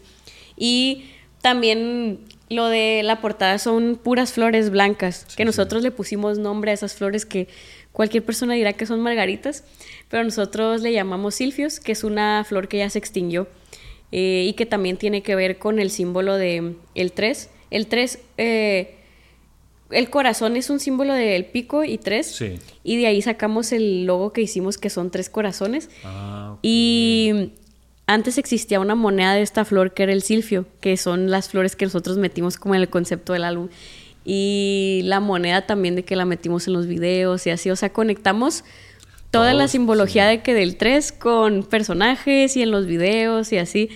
Y también lo de la portada son puras flores blancas, que nosotros le pusimos nombre a esas flores que cualquier persona dirá que son margaritas, pero nosotros le llamamos silfios, que es una flor que ya se extinguió eh, y que también tiene que ver con el símbolo de el 3. El 3, eh, el corazón es un símbolo del pico y 3, y de ahí sacamos el logo que hicimos que son tres corazones. Ah, y antes existía una moneda de esta flor que era el silfio, que son las flores que nosotros metimos como en el concepto del álbum. Y la moneda también de que la metimos en los videos y así. O sea, conectamos toda la simbología de que del 3 con personajes y en los videos y así.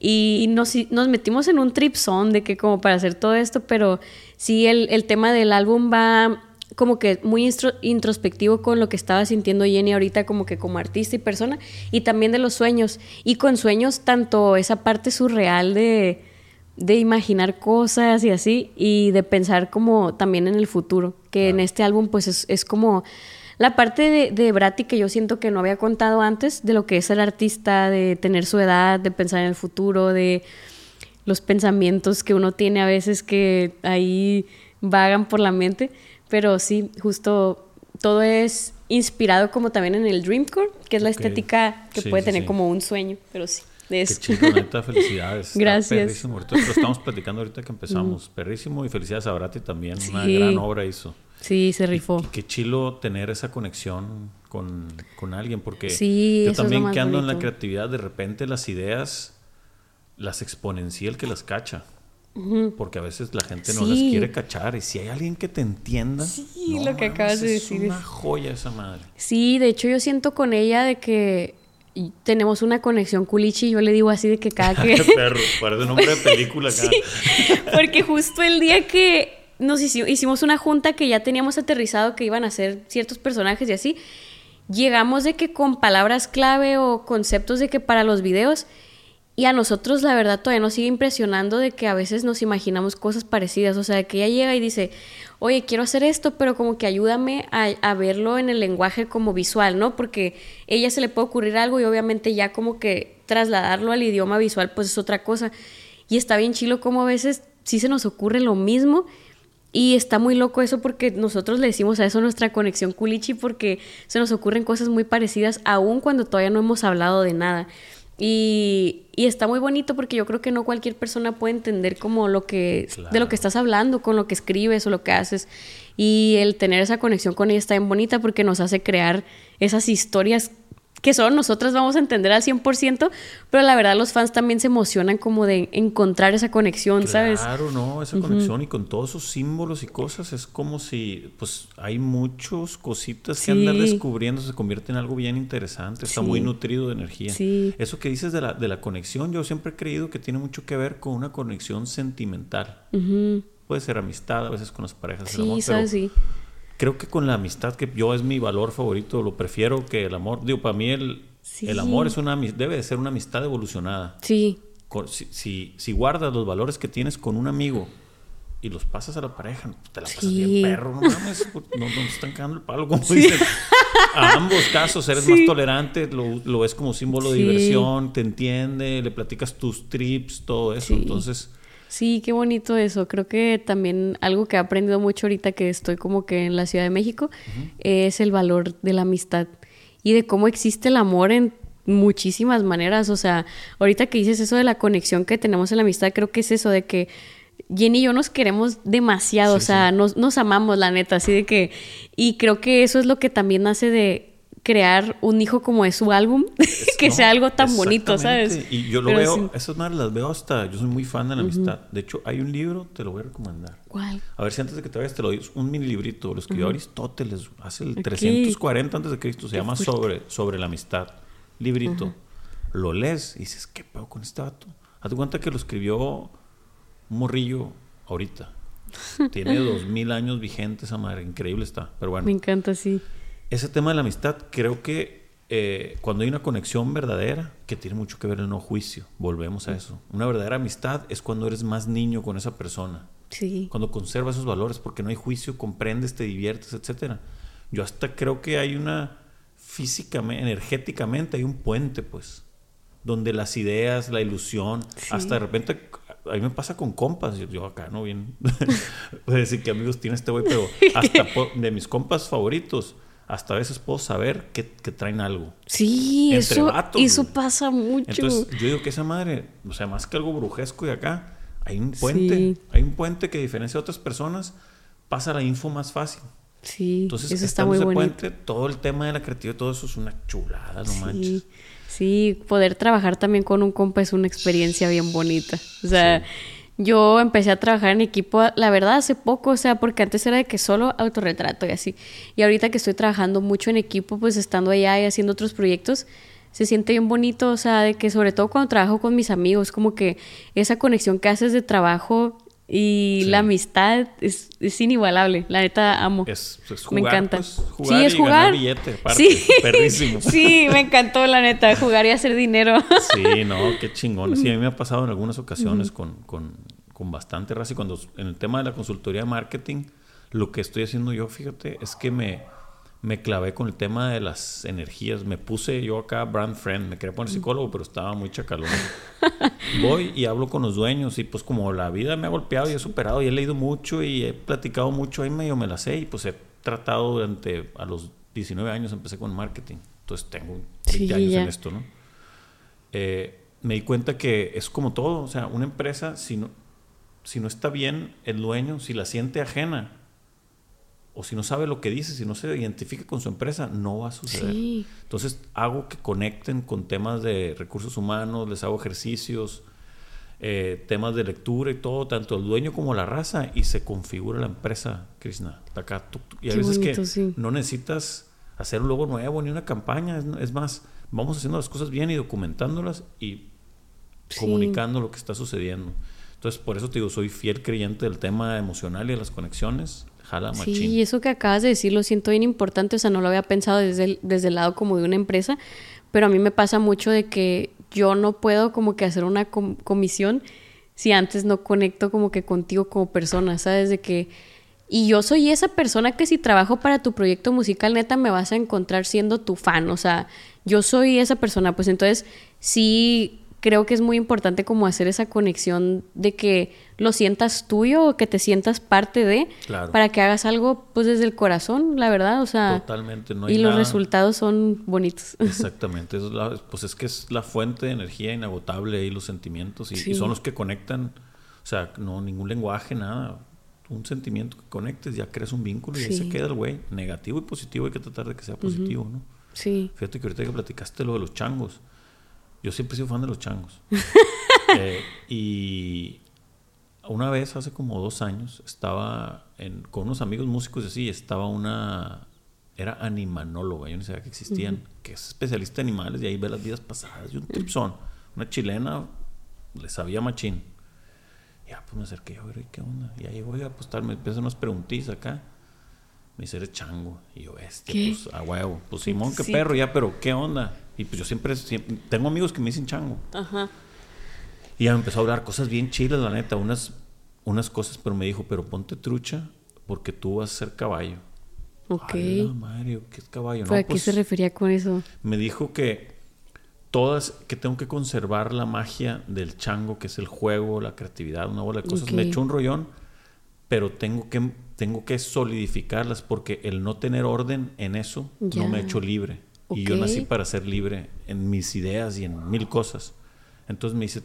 Y nos, nos metimos en un trip zone de que como para hacer todo esto, pero sí el, el tema del álbum va como que muy introspectivo con lo que estaba sintiendo Jenny ahorita como que como artista y persona y también de los sueños y con sueños tanto esa parte surreal de, de imaginar cosas y así y de pensar como también en el futuro que en este álbum pues es, es, como la parte de, de Brati que yo siento que no había contado antes, de lo que es el artista, de tener su edad, de pensar en el futuro, de los pensamientos que uno tiene a veces que ahí vagan por la mente. Pero sí, justo todo es inspirado como también en el Dreamcore, que es la estética que Sí, puede sí, tener sí. como un sueño, pero sí. De Qué chido, neta, felicidades. Gracias. perrísimo. Ahorita lo estamos platicando ahorita que empezamos. Perrísimo y felicidades a Brati también. Una gran obra hizo. Sí, se rifó. Y qué chilo tener esa conexión con, con alguien, porque yo también que ando en la creatividad, de repente las ideas las exponencia el que las cacha. Porque a veces la gente no Sí. las quiere cachar. Y si hay alguien que te entienda, Sí, no lo que mames, acabas de es una joya esa madre. Sí, de hecho yo siento con ella de que y tenemos una conexión culichi, yo le digo así de que cada que... perro, parece nombre de película acá. Porque justo el día que nos hici- hicimos una junta que ya teníamos aterrizado que iban a ser ciertos personajes y así, llegamos de que con palabras clave o conceptos de que para los videos y a nosotros la verdad todavía nos sigue impresionando de que a veces nos imaginamos cosas parecidas, o sea, que ella llega y dice, oye, quiero hacer esto, pero como que ayúdame a, a verlo en el lenguaje como visual, ¿no? Porque ella se le puede ocurrir algo y obviamente ya como que trasladarlo al idioma visual pues es otra cosa. Y está bien chilo como a veces sí se nos ocurre lo mismo y está muy loco eso porque nosotros le decimos a eso nuestra conexión culichi porque se nos ocurren cosas muy parecidas aún cuando todavía no hemos hablado de nada. Y, y está muy bonito porque yo creo que no cualquier persona puede entender como lo que de lo que estás hablando, con lo que escribes o lo que haces. Y el tener esa conexión con ella está bien bonita porque nos hace crear esas historias que solo nosotras vamos a entender al 100%, pero la verdad los fans también se emocionan como de encontrar esa conexión, ¿sabes? Claro, no, esa conexión y con todos esos símbolos y cosas es como si, pues, hay muchos cositas que andar descubriendo, se convierte en algo bien interesante, está Sí. muy nutrido de energía. Sí. Eso que dices de la, de la conexión, yo siempre he creído que tiene mucho que ver con una conexión sentimental. Ujú. Puede ser amistad, a veces con las parejas, Sí, amor, pero sabes, sí. Creo que con la amistad, que yo es mi valor favorito, lo prefiero que el amor. Digo, para mí el, Sí. el amor es una, debe de ser una amistad evolucionada Sí, si, si, si guardas los valores que tienes con un amigo y los pasas a la pareja, te la pasas Sí. bien perro, no mames, no, no te están cagando el palo, como dicen. A ambos casos eres Sí. más tolerante, lo, lo ves como símbolo de Sí. diversión, te entiende, le platicas tus trips, todo eso. Sí. Entonces, sí, qué bonito eso. Creo que también algo que he aprendido mucho ahorita que estoy como que en la Ciudad de México es el valor de la amistad y de cómo existe el amor en muchísimas maneras. O sea, ahorita que dices eso de la conexión que tenemos en la amistad, creo que es eso de que Jenny y yo nos queremos demasiado, o Sí, sea, nos, nos amamos, la neta, así de que, y creo que eso es lo que también hace de crear un hijo como es su álbum, que no, sea algo tan bonito, ¿sabes? Y yo lo Pero veo, esas madres las veo hasta, yo soy muy fan de la amistad. De hecho, hay un libro, te lo voy a recomendar. ¿Cuál? A ver si antes de que te vayas te lo doy. Un mini librito. Lo escribió Aristóteles hace el Ok. 340 antes de Cristo. Se llama fuerte. sobre, sobre la amistad. Librito. Lo lees y dices, ¿qué pedo con este vato? Haz de cuenta que lo escribió un morrillo ahorita. Tiene dos mil años vigente esa madre. Increíble está. Pero bueno Me encanta, sí. Ese tema de la amistad, creo que eh, cuando hay una conexión verdadera, que tiene mucho que ver el no juicio, volvemos a eso. Una verdadera amistad es cuando eres más niño con esa persona, Sí. cuando conservas esos valores, porque no hay juicio, comprendes, te diviertes, etcétera. Yo hasta creo que hay una físicamente, energéticamente, hay un puente, pues, donde las ideas, la ilusión, Sí. hasta de repente, a mí me pasa con compas, yo, acá, ¿no? Bien, voy a decir que amigos tiene este güey, pero hasta de mis compas favoritos, hasta a veces puedo saber que, que traen algo. Sí, Entre eso, vatos, eso güey. pasa mucho. Entonces, yo digo que esa madre, o sea, más que algo brujesco y acá, hay un puente, Sí. hay un puente que a diferencia de otras personas, pasa la info más fácil. sí, Entonces, eso está muy bonito. puente, todo el tema de la creatividad, todo eso es una chulada, no manches. Sí, sí, poder trabajar también con un compa es una experiencia bien bonita. O sea, yo empecé a trabajar en equipo, la verdad, hace poco, o sea, porque antes era de que solo autorretrato y así. Y ahorita que estoy trabajando mucho en equipo, pues estando allá y haciendo otros proyectos, se siente bien bonito, o sea, de que sobre todo cuando trabajo con mis amigos, como que esa conexión que haces de trabajo y Sí. la amistad es, es inigualable. La neta amo. Es, es me jugar, encanta. pues, jugar sí, es y jugar. ganar billete, aparte, sí. perrísimo. sí, me encantó la neta, jugar y hacer dinero. Sí, no, qué chingón. Sí, a mí me ha pasado en algunas ocasiones con, con, con bastante raza. Y cuando en el tema de la consultoría de marketing, lo que estoy haciendo yo, fíjate, es que me, me clavé con el tema de las energías. Me puse yo acá brand friend, me quería poner psicólogo, pero estaba muy chacalón. Voy y hablo con los dueños y pues como la vida me ha golpeado y he superado y he leído mucho y he platicado mucho, ahí medio me la sé y pues he tratado durante, a los 19 años empecé con marketing. Entonces tengo 20 años en esto, ¿no? Eh, me di cuenta que es como todo, o sea, una empresa, si no, si no está bien el dueño, si la siente ajena, o si no sabe lo que dice, si no se identifica con su empresa, no va a suceder. Entonces hago que conecten con temas de recursos humanos, les hago ejercicios, eh, temas de lectura y todo, tanto el dueño como la raza, y se configura la empresa, Krishna. Acá, y a veces que no necesitas hacer un logo nuevo ni una campaña, es, más, vamos haciendo las cosas bien y documentándolas y comunicando lo que está sucediendo. Entonces, por eso te digo, soy fiel creyente del tema emocional y de las conexiones Sí, y eso que acabas de decir lo siento bien importante, o sea, no lo había pensado desde el, desde el lado como de una empresa, pero a mí me pasa mucho de que yo no puedo como que hacer una comisión si antes no conecto como que contigo como persona, ¿sabes? De que... Y yo soy esa persona que si trabajo para tu proyecto musical, neta, me vas a encontrar siendo tu fan, o sea, yo soy esa persona, pues entonces sí creo que es muy importante como hacer esa conexión de que lo sientas tuyo o que te sientas parte de para que hagas algo pues desde el corazón, la verdad, o sea, totalmente no y los resultados son bonitos. Exactamente, pues es que es la fuente de energía inagotable y los sentimientos y, son los que conectan, o sea, no ningún lenguaje, nada, un sentimiento que conectes, ya creas un vínculo y ahí se queda el güey, negativo y positivo, hay que tratar de que sea positivo, ¿no? Sí. Fíjate que ahorita que platicaste lo de los changos, yo siempre he sido fan de los changos. Eh, y una vez, hace como dos años, estaba con unos amigos músicos y así, estaba una... Era animanóloga, yo no sabía que existían, que es especialista en animales y ahí ve las vidas pasadas. Y un tripsón, una chilena, le sabía machín. Ya, pues me acerqué, a ver, ¿qué onda? Y ahí voy a apostar, me empiezan unas preguntitas acá. Me dice, eres chango. Y yo, este, pues, a huevo. Pues Simón, qué perro, ya, pero ¿qué onda? Y pues yo siempre, tengo amigos que me dicen chango. Ajá. Y ya me empezó a hablar cosas bien chilas, la neta, unas, unas cosas, pero me dijo, pero ponte trucha porque tú vas a ser caballo. Ok. Ay, Mario, ¿qué es caballo? ¿A qué pues se refería con eso? Me dijo que todas, que tengo que conservar la magia del chango, que es el juego, la creatividad, una bola de cosas. Me echó un rollón, pero tengo que, tengo que solidificarlas porque el no tener orden en eso no me ha hecho libre. Y yo nací para ser libre en mis ideas y en mil cosas. Entonces me dice,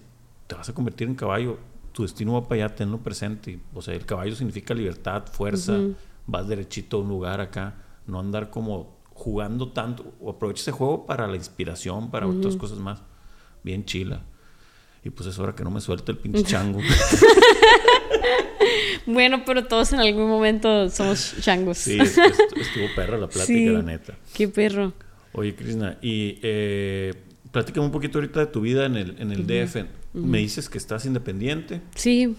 te vas a convertir en caballo, tu destino va para allá, tenlo presente. O sea, el caballo significa libertad, fuerza, vas derechito a un lugar acá, no andar como jugando tanto. O aprovecha ese juego para la inspiración, para otras cosas más. Bien chila. Y pues es hora que no me suelte el pinche chango. bueno, pero todos en algún momento somos changos. Sí, estuvo perra la plática, la neta. Qué perro. Oye, Krishna, y eh, platícame un poquito ahorita de tu vida en el, en el DF. Me dices que estás independiente. Sí.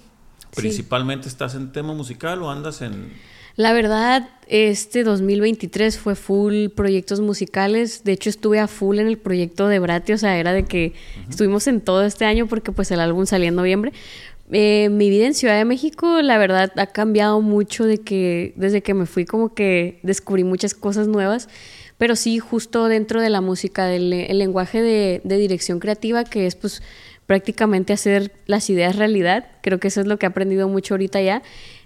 ¿Principalmente estás en tema musical o andas en...? La verdad, este 2023 fue full proyectos musicales. De hecho, estuve a full en el proyecto de Brati. O sea, era de que estuvimos en todo este año porque pues el álbum salía en noviembre. Eh, mi vida en Ciudad de México, la verdad, ha cambiado mucho de que desde que me fui como que descubrí muchas cosas nuevas pero sí justo dentro de la música, del el lenguaje de, dirección creativa, que es pues prácticamente hacer las ideas realidad, creo que eso es lo que he aprendido mucho ahorita ya.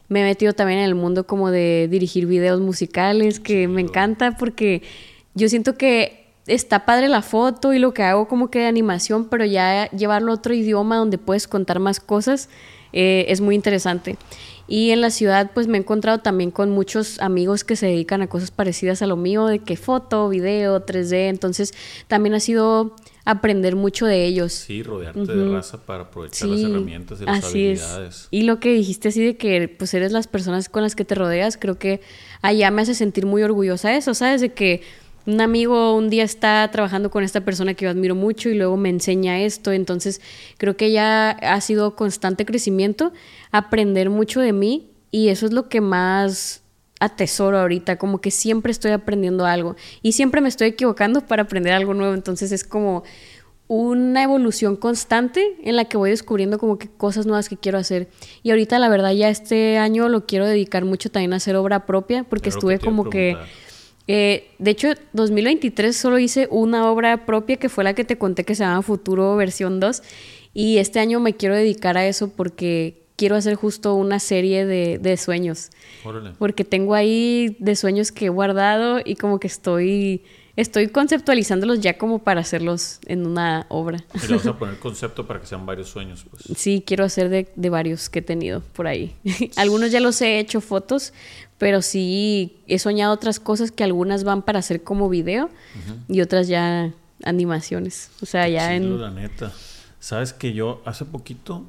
Me he metido también en el mundo como de dirigir videos musicales, que me encanta porque yo siento que está padre la foto y lo que hago como que de animación, pero ya llevarlo a otro idioma donde puedes contar más cosas eh, es muy interesante. Y en la ciudad pues me he encontrado también con muchos amigos que se dedican a cosas parecidas a lo mío, de que foto, video, 3D, entonces también ha sido aprender mucho de ellos. Sí, rodearte de raza para aprovechar las herramientas y las así habilidades. Es. Y lo que dijiste así de que pues eres las personas con las que te rodeas, creo que allá me hace sentir muy orgullosa eso, ¿sabes? De que un amigo un día está trabajando con esta persona que yo admiro mucho y luego me enseña esto. Entonces creo que ya ha sido constante crecimiento, aprender mucho de mí y eso es lo que más atesoro ahorita, como que siempre estoy aprendiendo algo y siempre me estoy equivocando para aprender algo nuevo. Entonces es como una evolución constante en la que voy descubriendo como que cosas nuevas que quiero hacer. Y ahorita la verdad ya este año lo quiero dedicar mucho también a hacer obra propia porque estuve como que Eh, de hecho, 2023 solo hice una obra propia que fue la que te conté que se llama Futuro versión 2. Y este año me quiero dedicar a eso porque quiero hacer justo una serie de, de sueños. Órale. Porque tengo ahí de sueños que he guardado y como que estoy, estoy conceptualizándolos ya como para hacerlos en una obra. Y le vas a poner concepto para que sean varios sueños, pues. Sí, quiero hacer de, de varios que he tenido por ahí. algunos ya los he hecho fotos, pero sí he soñado otras cosas que algunas van para hacer como video y otras ya animaciones. O sea, ya Chilo, en... la neta. Sabes que yo hace poquito,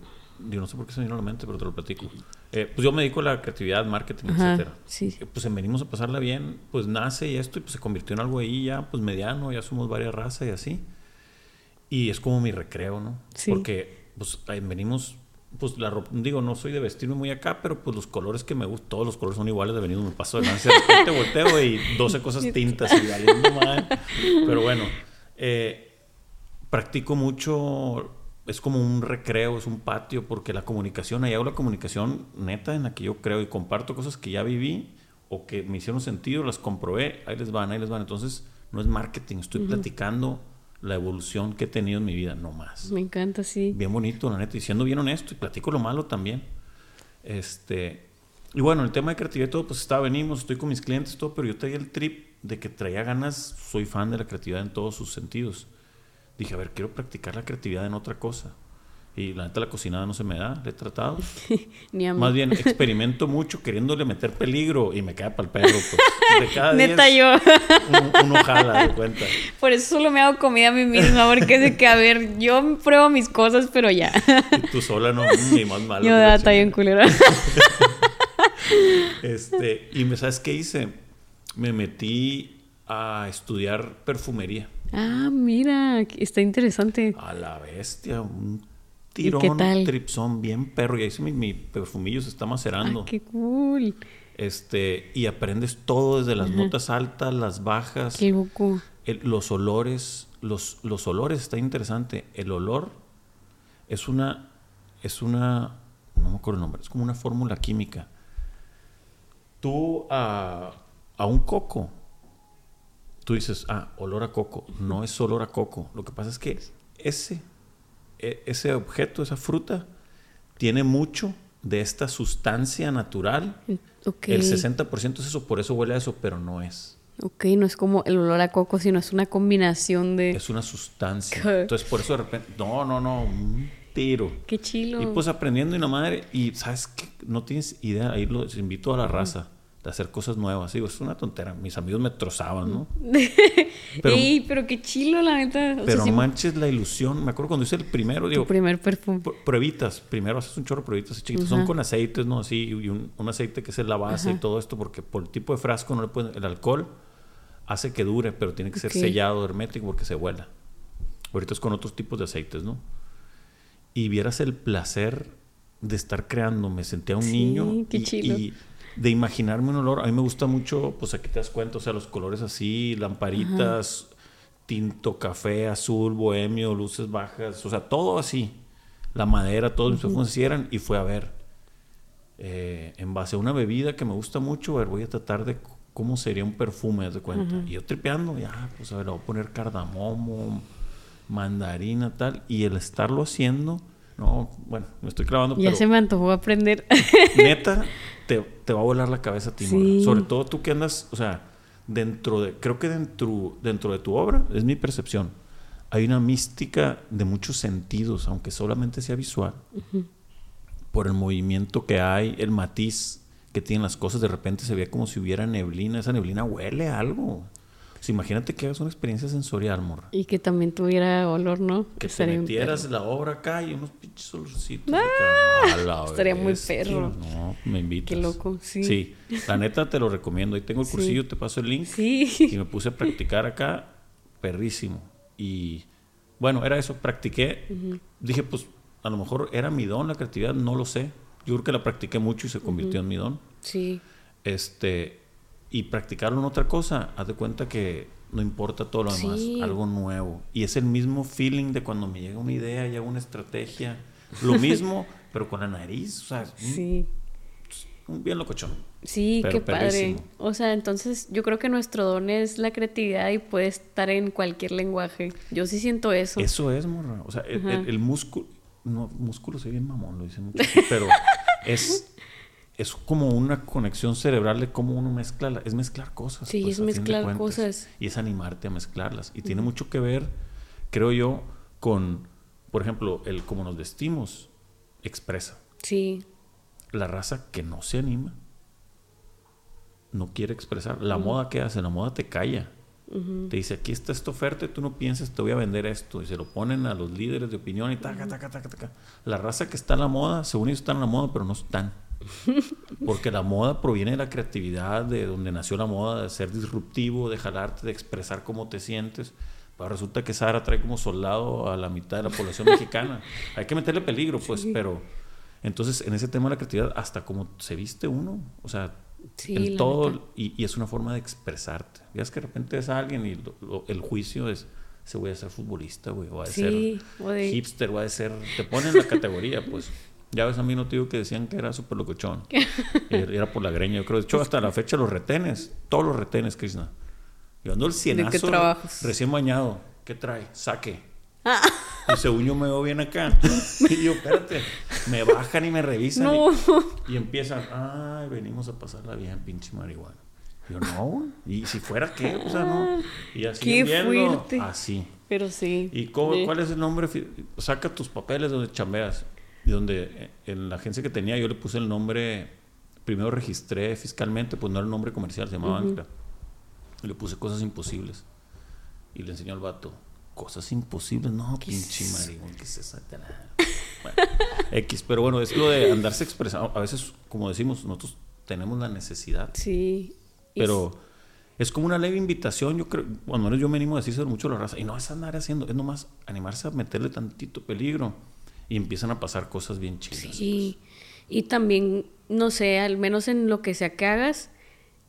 yo no sé por qué se me vino a la mente, pero te lo platico. Eh, pues yo me dedico a la creatividad, marketing, Ajá, etcétera. sí. Eh, Pues en venimos a pasarla bien, pues nace y esto, y pues se convirtió en algo ahí ya, pues mediano, ya somos varias razas y así. Y es como mi recreo, ¿no? Sí. Porque, pues venimos, pues la ropa, digo, no soy de vestirme muy acá, pero pues los colores que me gustan, todos los colores son iguales, de venimos me paso de de repente volteo y 12 cosas tintas y valiendo mal. Pero bueno, eh, practico mucho, es como un recreo, es un patio, porque la comunicación, ahí hago la comunicación neta en la que yo creo y comparto cosas que ya viví o que me hicieron sentido, las comprobé, ahí les van, ahí les van. Entonces, no es marketing, estoy platicando la evolución que he tenido en mi vida, no más. Me encanta, sí. Bien bonito, la neta, y siendo bien honesto, y platico lo malo también. Este, y bueno, el tema de creatividad y todo, pues está, venimos, estoy con mis clientes, todo, pero yo traía el trip de que traía ganas, soy fan de la creatividad en todos sus sentidos. Dije, a ver, quiero practicar la creatividad en otra cosa. Y la neta, la cocinada no se me da, la he tratado. Ni a mí. Más bien, experimento mucho queriéndole meter peligro y me cae para el perro. Pues. De cada Neta diez, yo. Uno, uno jala, de cuenta. Por eso solo me hago comida a mí misma, porque es de que, a ver, yo pruebo mis cosas, pero ya. Y tú sola no, ni más malo. yo está bien culera. Este, y me, ¿sabes qué hice? Me metí a estudiar perfumería. Ah, mira, está interesante. A la bestia, un qué tirón, tal? tripsón, bien perro. Y ahí sí mi, mi perfumillo se está macerando. Ah, qué cool. Este, y aprendes todo desde las notas altas, las bajas, Qué loco. el- los olores. Los, los olores, está interesante. El olor es una, es una, no me acuerdo el nombre, es como una fórmula química. Tú a, a un coco, tú dices, ah, olor a coco. No es olor a coco. Lo que pasa es que ese, e- ese objeto, esa fruta, tiene mucho de esta sustancia natural. Ok. El 60% es eso, por eso huele a eso, pero no es. Ok, no es como el olor a coco, sino es una combinación de... Es una sustancia. ¿Qué? Entonces, por eso de repente, no, no, no, un tiro. Qué chilo. Y pues aprendiendo y la madre, y sabes que no tienes idea, ahí los invito a la raza de hacer cosas nuevas. Digo, es una tontera. Mis amigos me trozaban, ¿no? pero- Ey, pero qué chilo, la neta. O Pero manches la ilusión. Me acuerdo cuando hice el primero, tu digo, primer perfume. pr- pruebitas. Primero haces un chorro de pruebitas chiquitas. Son con aceites, ¿no? Así, y un, un aceite que es la base y todo esto, porque por el tipo de frasco no le pueden... El alcohol hace que dure, pero tiene que ser sellado, hermético, porque se vuela. Ahorita es con otros tipos de aceites, ¿no? Y vieras el placer de estar creando. Me sentía un Sí, niño qué y, chido. y de imaginarme un olor. A mí me gusta mucho, pues aquí te das cuenta, o sea, los colores así, lamparitas, tinto, café, azul, bohemio, luces bajas, o sea, todo así. La madera, todos mis perfumes así eran. Y fue a ver, eh, en base a una bebida que me gusta mucho, a ver, voy a tratar de cómo sería un perfume, de cuenta. Y yo tripeando, ya, pues a ver, le voy a poner cardamomo, mandarina, tal. Y el estarlo haciendo, no, bueno, me estoy clavando, Ya pero se me antojó aprender. neta, te, te va a volar la cabeza a ti, Sí. Sobre todo tú que andas, o sea, dentro de, creo que dentro, dentro de tu obra, es mi percepción, hay una mística de muchos sentidos, aunque solamente sea visual, por el movimiento que hay, el matiz que tienen las cosas, de repente se ve como si hubiera neblina, esa neblina huele a algo. Sea, imagínate que hagas una experiencia sensorial, morra. y que también tuviera olor, ¿no? Que te metieras perro. la obra acá y unos pinches olorcitos. de que, a la estaría muy perro. No, me invitas. Qué loco, sí. Sí, la neta te lo recomiendo. Ahí tengo el Sí. cursillo, te paso el link. Sí. Y me puse a practicar acá, perrísimo. Y bueno, era eso, practiqué. Dije, pues a lo mejor era mi don la creatividad, no lo sé. Yo creo que la practiqué mucho y se convirtió en mi don. Sí. Este, y practicaron otra cosa, haz de cuenta que no importa todo lo demás, Sí. algo nuevo. Y es el mismo feeling de cuando me llega una idea y hago una estrategia. Lo mismo, pero con la nariz, o sea, un- Sí. un bien locochón. Sí, qué padre. O sea, entonces yo creo que nuestro don es la creatividad y puede estar en cualquier lenguaje. Yo sí siento eso. Eso es, morra. O sea, el, el- el músculo. No, músculo se bien mamón, lo dicen mucho. Pero es, es como una conexión cerebral de cómo uno mezcla. la- es mezclar cosas. Sí, pues, es mezclar cuentas. cosas. Y es animarte a mezclarlas. Y tiene mucho que ver, creo yo, con, por ejemplo, el cómo nos vestimos expresa. Sí, La raza que no se anima no quiere expresar. La moda que hace, la moda te calla. Te dice, aquí está esta oferta y tú no piensas, te voy a vender esto. Y se lo ponen a los líderes de opinión y taca, taca, taca, taca. La raza que está en la moda, según ellos están en la moda, pero no están. Porque la moda proviene de la creatividad, de donde nació la moda, de ser disruptivo, de jalarte, de expresar cómo te sientes. Pero resulta que Sara trae como soldado a la mitad de la población mexicana. Hay que meterle peligro, pues, pero... Entonces, en ese tema de la creatividad, hasta cómo se viste uno, o sea, Sí, en todo, y, y es una forma de expresarte. Ya es que de repente es alguien y lo- lo- el juicio es, se voy a ser futbolista, güey, o a Sí, ser de- hipster, o a ser, te ponen la categoría, pues. Ya ves, a mí no te digo que decían que era súper locochón. Era por la greña, yo creo. De hecho, hasta la fecha los retenes, todos los retenes, Krishna. Yo ando el cienazo, recién bañado. ¿Qué trae? Saque. Ah. Y según yo me veo bien acá. Y yo, espérate, me bajan y me revisan. No. Y, y empiezan, ay, venimos a pasarla bien, pinche marihuana. Yo, no. Y si fuera, ¿qué? O sea, no. Y así Qué viendo, fuerte. así. pero sí. ¿Y cómo- cuál es el nombre? Saca tus papeles donde chambeas. Y donde eh, en la agencia que tenía yo le puse el nombre, primero registré fiscalmente, pues no era el nombre comercial, se llamaba Ancla. Y le puse cosas imposibles. Y le enseñó al vato, cosas imposibles, no, pinche maricón, ¿qué es esa? Bueno, X, pero bueno, es lo de andarse expresando. A veces, como decimos, nosotros tenemos la necesidad Sí. Pero es como una leve invitación, yo creo, bueno, menos yo me animo a decírselo mucho a la raza, y no es andar haciendo, es nomás animarse a meterle tantito peligro y empiezan a pasar cosas bien chidas. Sí, y también, no sé, al menos en lo que sea que hagas,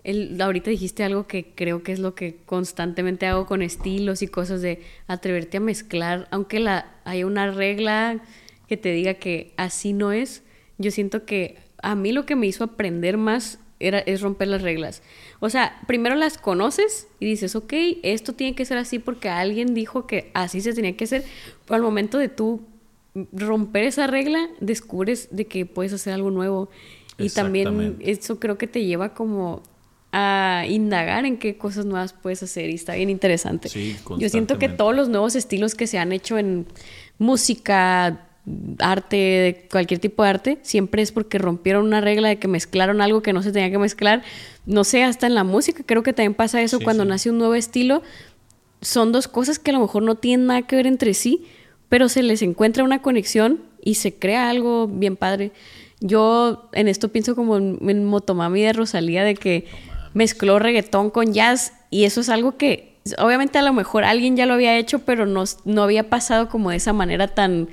el, ahorita dijiste algo que creo que es lo que constantemente hago con estilos y cosas de atreverte a mezclar, aunque la, haya una regla que te diga que así no es, yo siento que a mí lo que me hizo aprender más era, es romper las reglas. O sea, primero las conoces y dices, ok, esto tiene que ser así porque alguien dijo que así se tenía que hacer, al momento de tú romper esa regla, descubres de que puedes hacer algo nuevo. Y también eso creo que te lleva como a indagar en qué cosas nuevas puedes hacer y está bien interesante. Sí, Yo siento que todos los nuevos estilos que se han hecho en música, arte, cualquier tipo de arte, siempre es porque rompieron una regla de que mezclaron algo que no se tenía que mezclar. No sé, hasta en la música creo que también pasa eso Sí, cuando sí. nace un nuevo estilo. Son dos cosas que a lo mejor no tienen nada que ver entre sí, pero se les encuentra una conexión y se crea algo bien padre. Yo en esto pienso como en, en Motomami de Rosalía, de que mezcló reggaetón con jazz y eso es algo que obviamente a lo mejor alguien ya lo había hecho, pero no, no había pasado como de esa manera tan,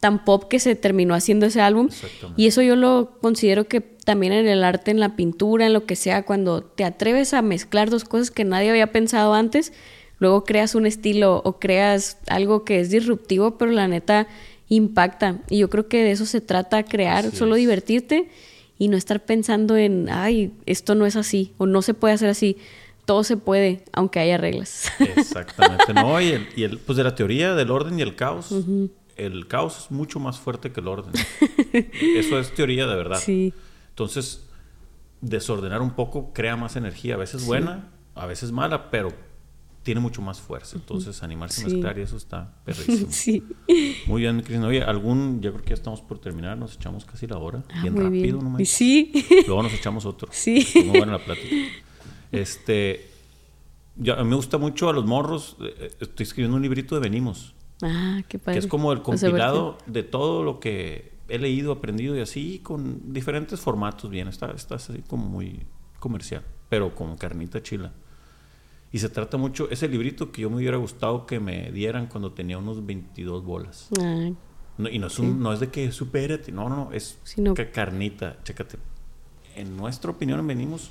tan pop que se terminó haciendo ese álbum. Y eso yo lo considero que también en el arte, en la pintura, en lo que sea, cuando te atreves a mezclar dos cosas que nadie había pensado antes, luego creas un estilo o creas algo que es disruptivo, pero la neta impacta. Y yo creo que de eso se trata, crear, Así solo es. divertirte y no estar pensando en, ay, esto no es así o no se puede hacer así. Todo se puede, aunque haya reglas. Exactamente, no, y, el, y el- pues de la teoría del orden y el caos, el caos es mucho más fuerte que el orden. Eso es teoría de verdad. sí, Entonces, desordenar un poco crea más energía, a veces buena, a veces mala, pero tiene mucho más fuerza. Entonces, animarse a mezclar y eso está perrísimo. sí. Muy bien, Cris. Oye, algún, yo creo que ya estamos por terminar, nos echamos casi la hora. Ah, bien rápido, bien. no sí, Luego nos echamos otro. Sí. Muy buena la plática. Este, yo, a mí me gusta mucho a los morros. eh, Estoy escribiendo un librito de Venimos, ah, qué padre. que es como el O sea, compilado de todo lo que he leído, aprendido y así, con diferentes formatos. Bien, está, está así como muy comercial, pero con carnita chila. Y se trata mucho, ese librito que yo me hubiera gustado que me dieran cuando tenía unos 22 bolas. Ah, No, y no es, un- no es de que supérate, no, no, no, es Sino- que carnita, chécate. En nuestra opinión venimos,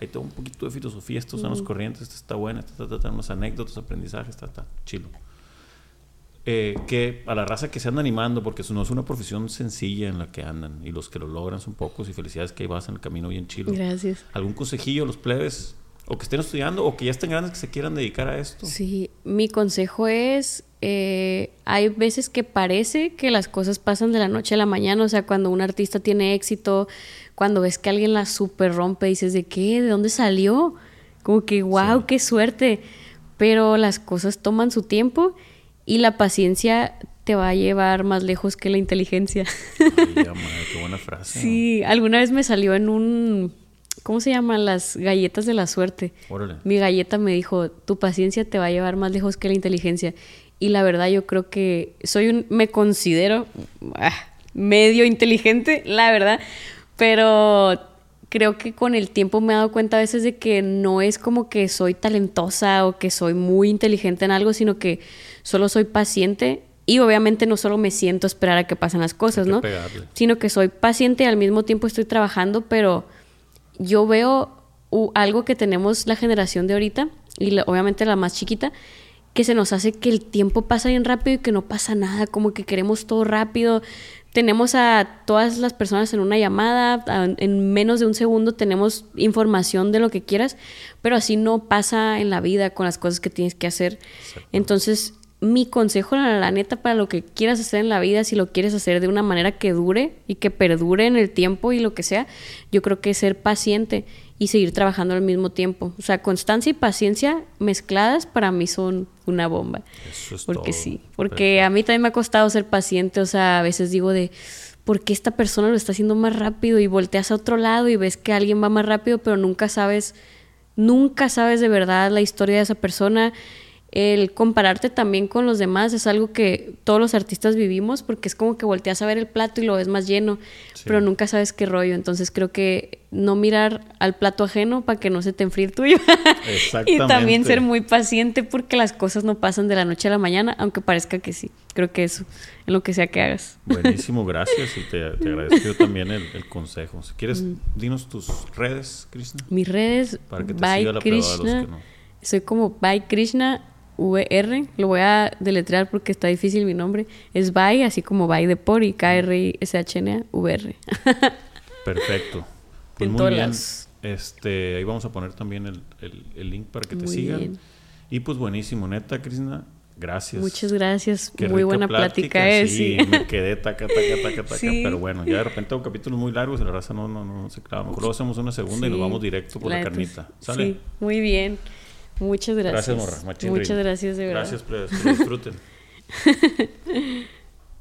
ahí tengo un poquito de filosofía, estos son los corrientes, esta está buena, esta, esta, unas anécdotas, aprendizajes, está, está, chilo. eh, que a la raza que se anda animando, porque eso no es una profesión sencilla en la que andan, y los que lo logran son pocos, y felicidades que ahí vas en el camino bien chido. Gracias. ¿Algún consejillo a los plebes, o que estén estudiando, o que ya estén grandes que se quieran dedicar a esto? Sí, mi consejo es, eh, hay veces que parece que las cosas pasan de la noche a la mañana, o sea, cuando un artista tiene éxito, cuando ves que alguien la super rompe, dices, ¿de qué? ¿De dónde salió? Como que, wow, qué suerte. Pero las cosas toman su tiempo y la paciencia te va a llevar más lejos que la inteligencia. Ay, ya, madre, qué buena frase. Sí, alguna vez me salió en un, ¿cómo se llaman? Las galletas de la suerte. Órale. Mi galleta me dijo, tu paciencia te va a llevar más lejos que la inteligencia. Y la verdad yo creo que soy un, me considero ah, medio inteligente, la verdad, pero creo que con el tiempo me he dado cuenta a veces de que no es como que soy talentosa o que soy muy inteligente en algo, sino que solo soy paciente y obviamente no solo me siento a esperar a que pasen las cosas, ¿no? pegarle. Sino que soy paciente y al mismo tiempo estoy trabajando, pero yo veo algo que tenemos la generación de ahorita y la- obviamente la más chiquita, que se nos hace que el tiempo pasa bien rápido y que no pasa nada, como que queremos todo rápido. Tenemos a todas las personas en una llamada, en menos de un segundo tenemos información de lo que quieras, pero así no pasa en la vida con las cosas que tienes que hacer. Entonces, mi consejo, la, la neta, para lo que quieras hacer en la vida, si lo quieres hacer de una manera que dure y que perdure en el tiempo y lo que sea, yo creo que ser paciente y seguir trabajando al mismo tiempo. O sea, constancia y paciencia mezcladas para mí son una bomba. Eso es Porque todo. sí, porque a mí también me ha costado ser paciente, o sea, a veces digo de, ¿por qué esta persona lo está haciendo más rápido? Y volteas a otro lado y ves que alguien va más rápido, pero nunca sabes, nunca sabes de verdad la historia de esa persona. El compararte también con los demás es algo que todos los artistas vivimos porque es como que volteas a ver el plato y lo ves más lleno, Sí. pero nunca sabes qué rollo. Entonces creo que no mirar al plato ajeno para que no se te enfríe el tuyo. y también ser muy paciente porque las cosas no pasan de la noche a la mañana, aunque parezca que sí. Creo que eso, en lo que sea que hagas. Buenísimo, gracias. Y te, te agradezco también el, el consejo. Si quieres, Mm. dinos tus redes, Krishna. Mis redes, Para que te Bye siga la los Krishna. que no. Soy como Bye Krishna VR. Lo voy a deletrear porque está difícil mi nombre. Es Bye, así como Bye de por y K-R-I-S-H-N-A VR. Perfecto. Pues En muy bien. Este, ahí vamos a poner también el, el- el link para que te Muy sigan. bien. Y pues buenísimo, neta, Krishna. Gracias. Muchas gracias. Qué Muy buena plática, eh, sí. sí. Me quedé taca, taca, taca, taca. Sí. Pero bueno, ya de repente hago capítulos muy largos y la raza no, no, no se clava. Mejor luego hacemos una segunda y nos vamos directo por la, neta, carnita. ¿Sale? Sí, muy bien. Muchas gracias. Gracias, morra. Machín Muchas rico. gracias, de verdad. Gracias, plebes. Que lo disfruten.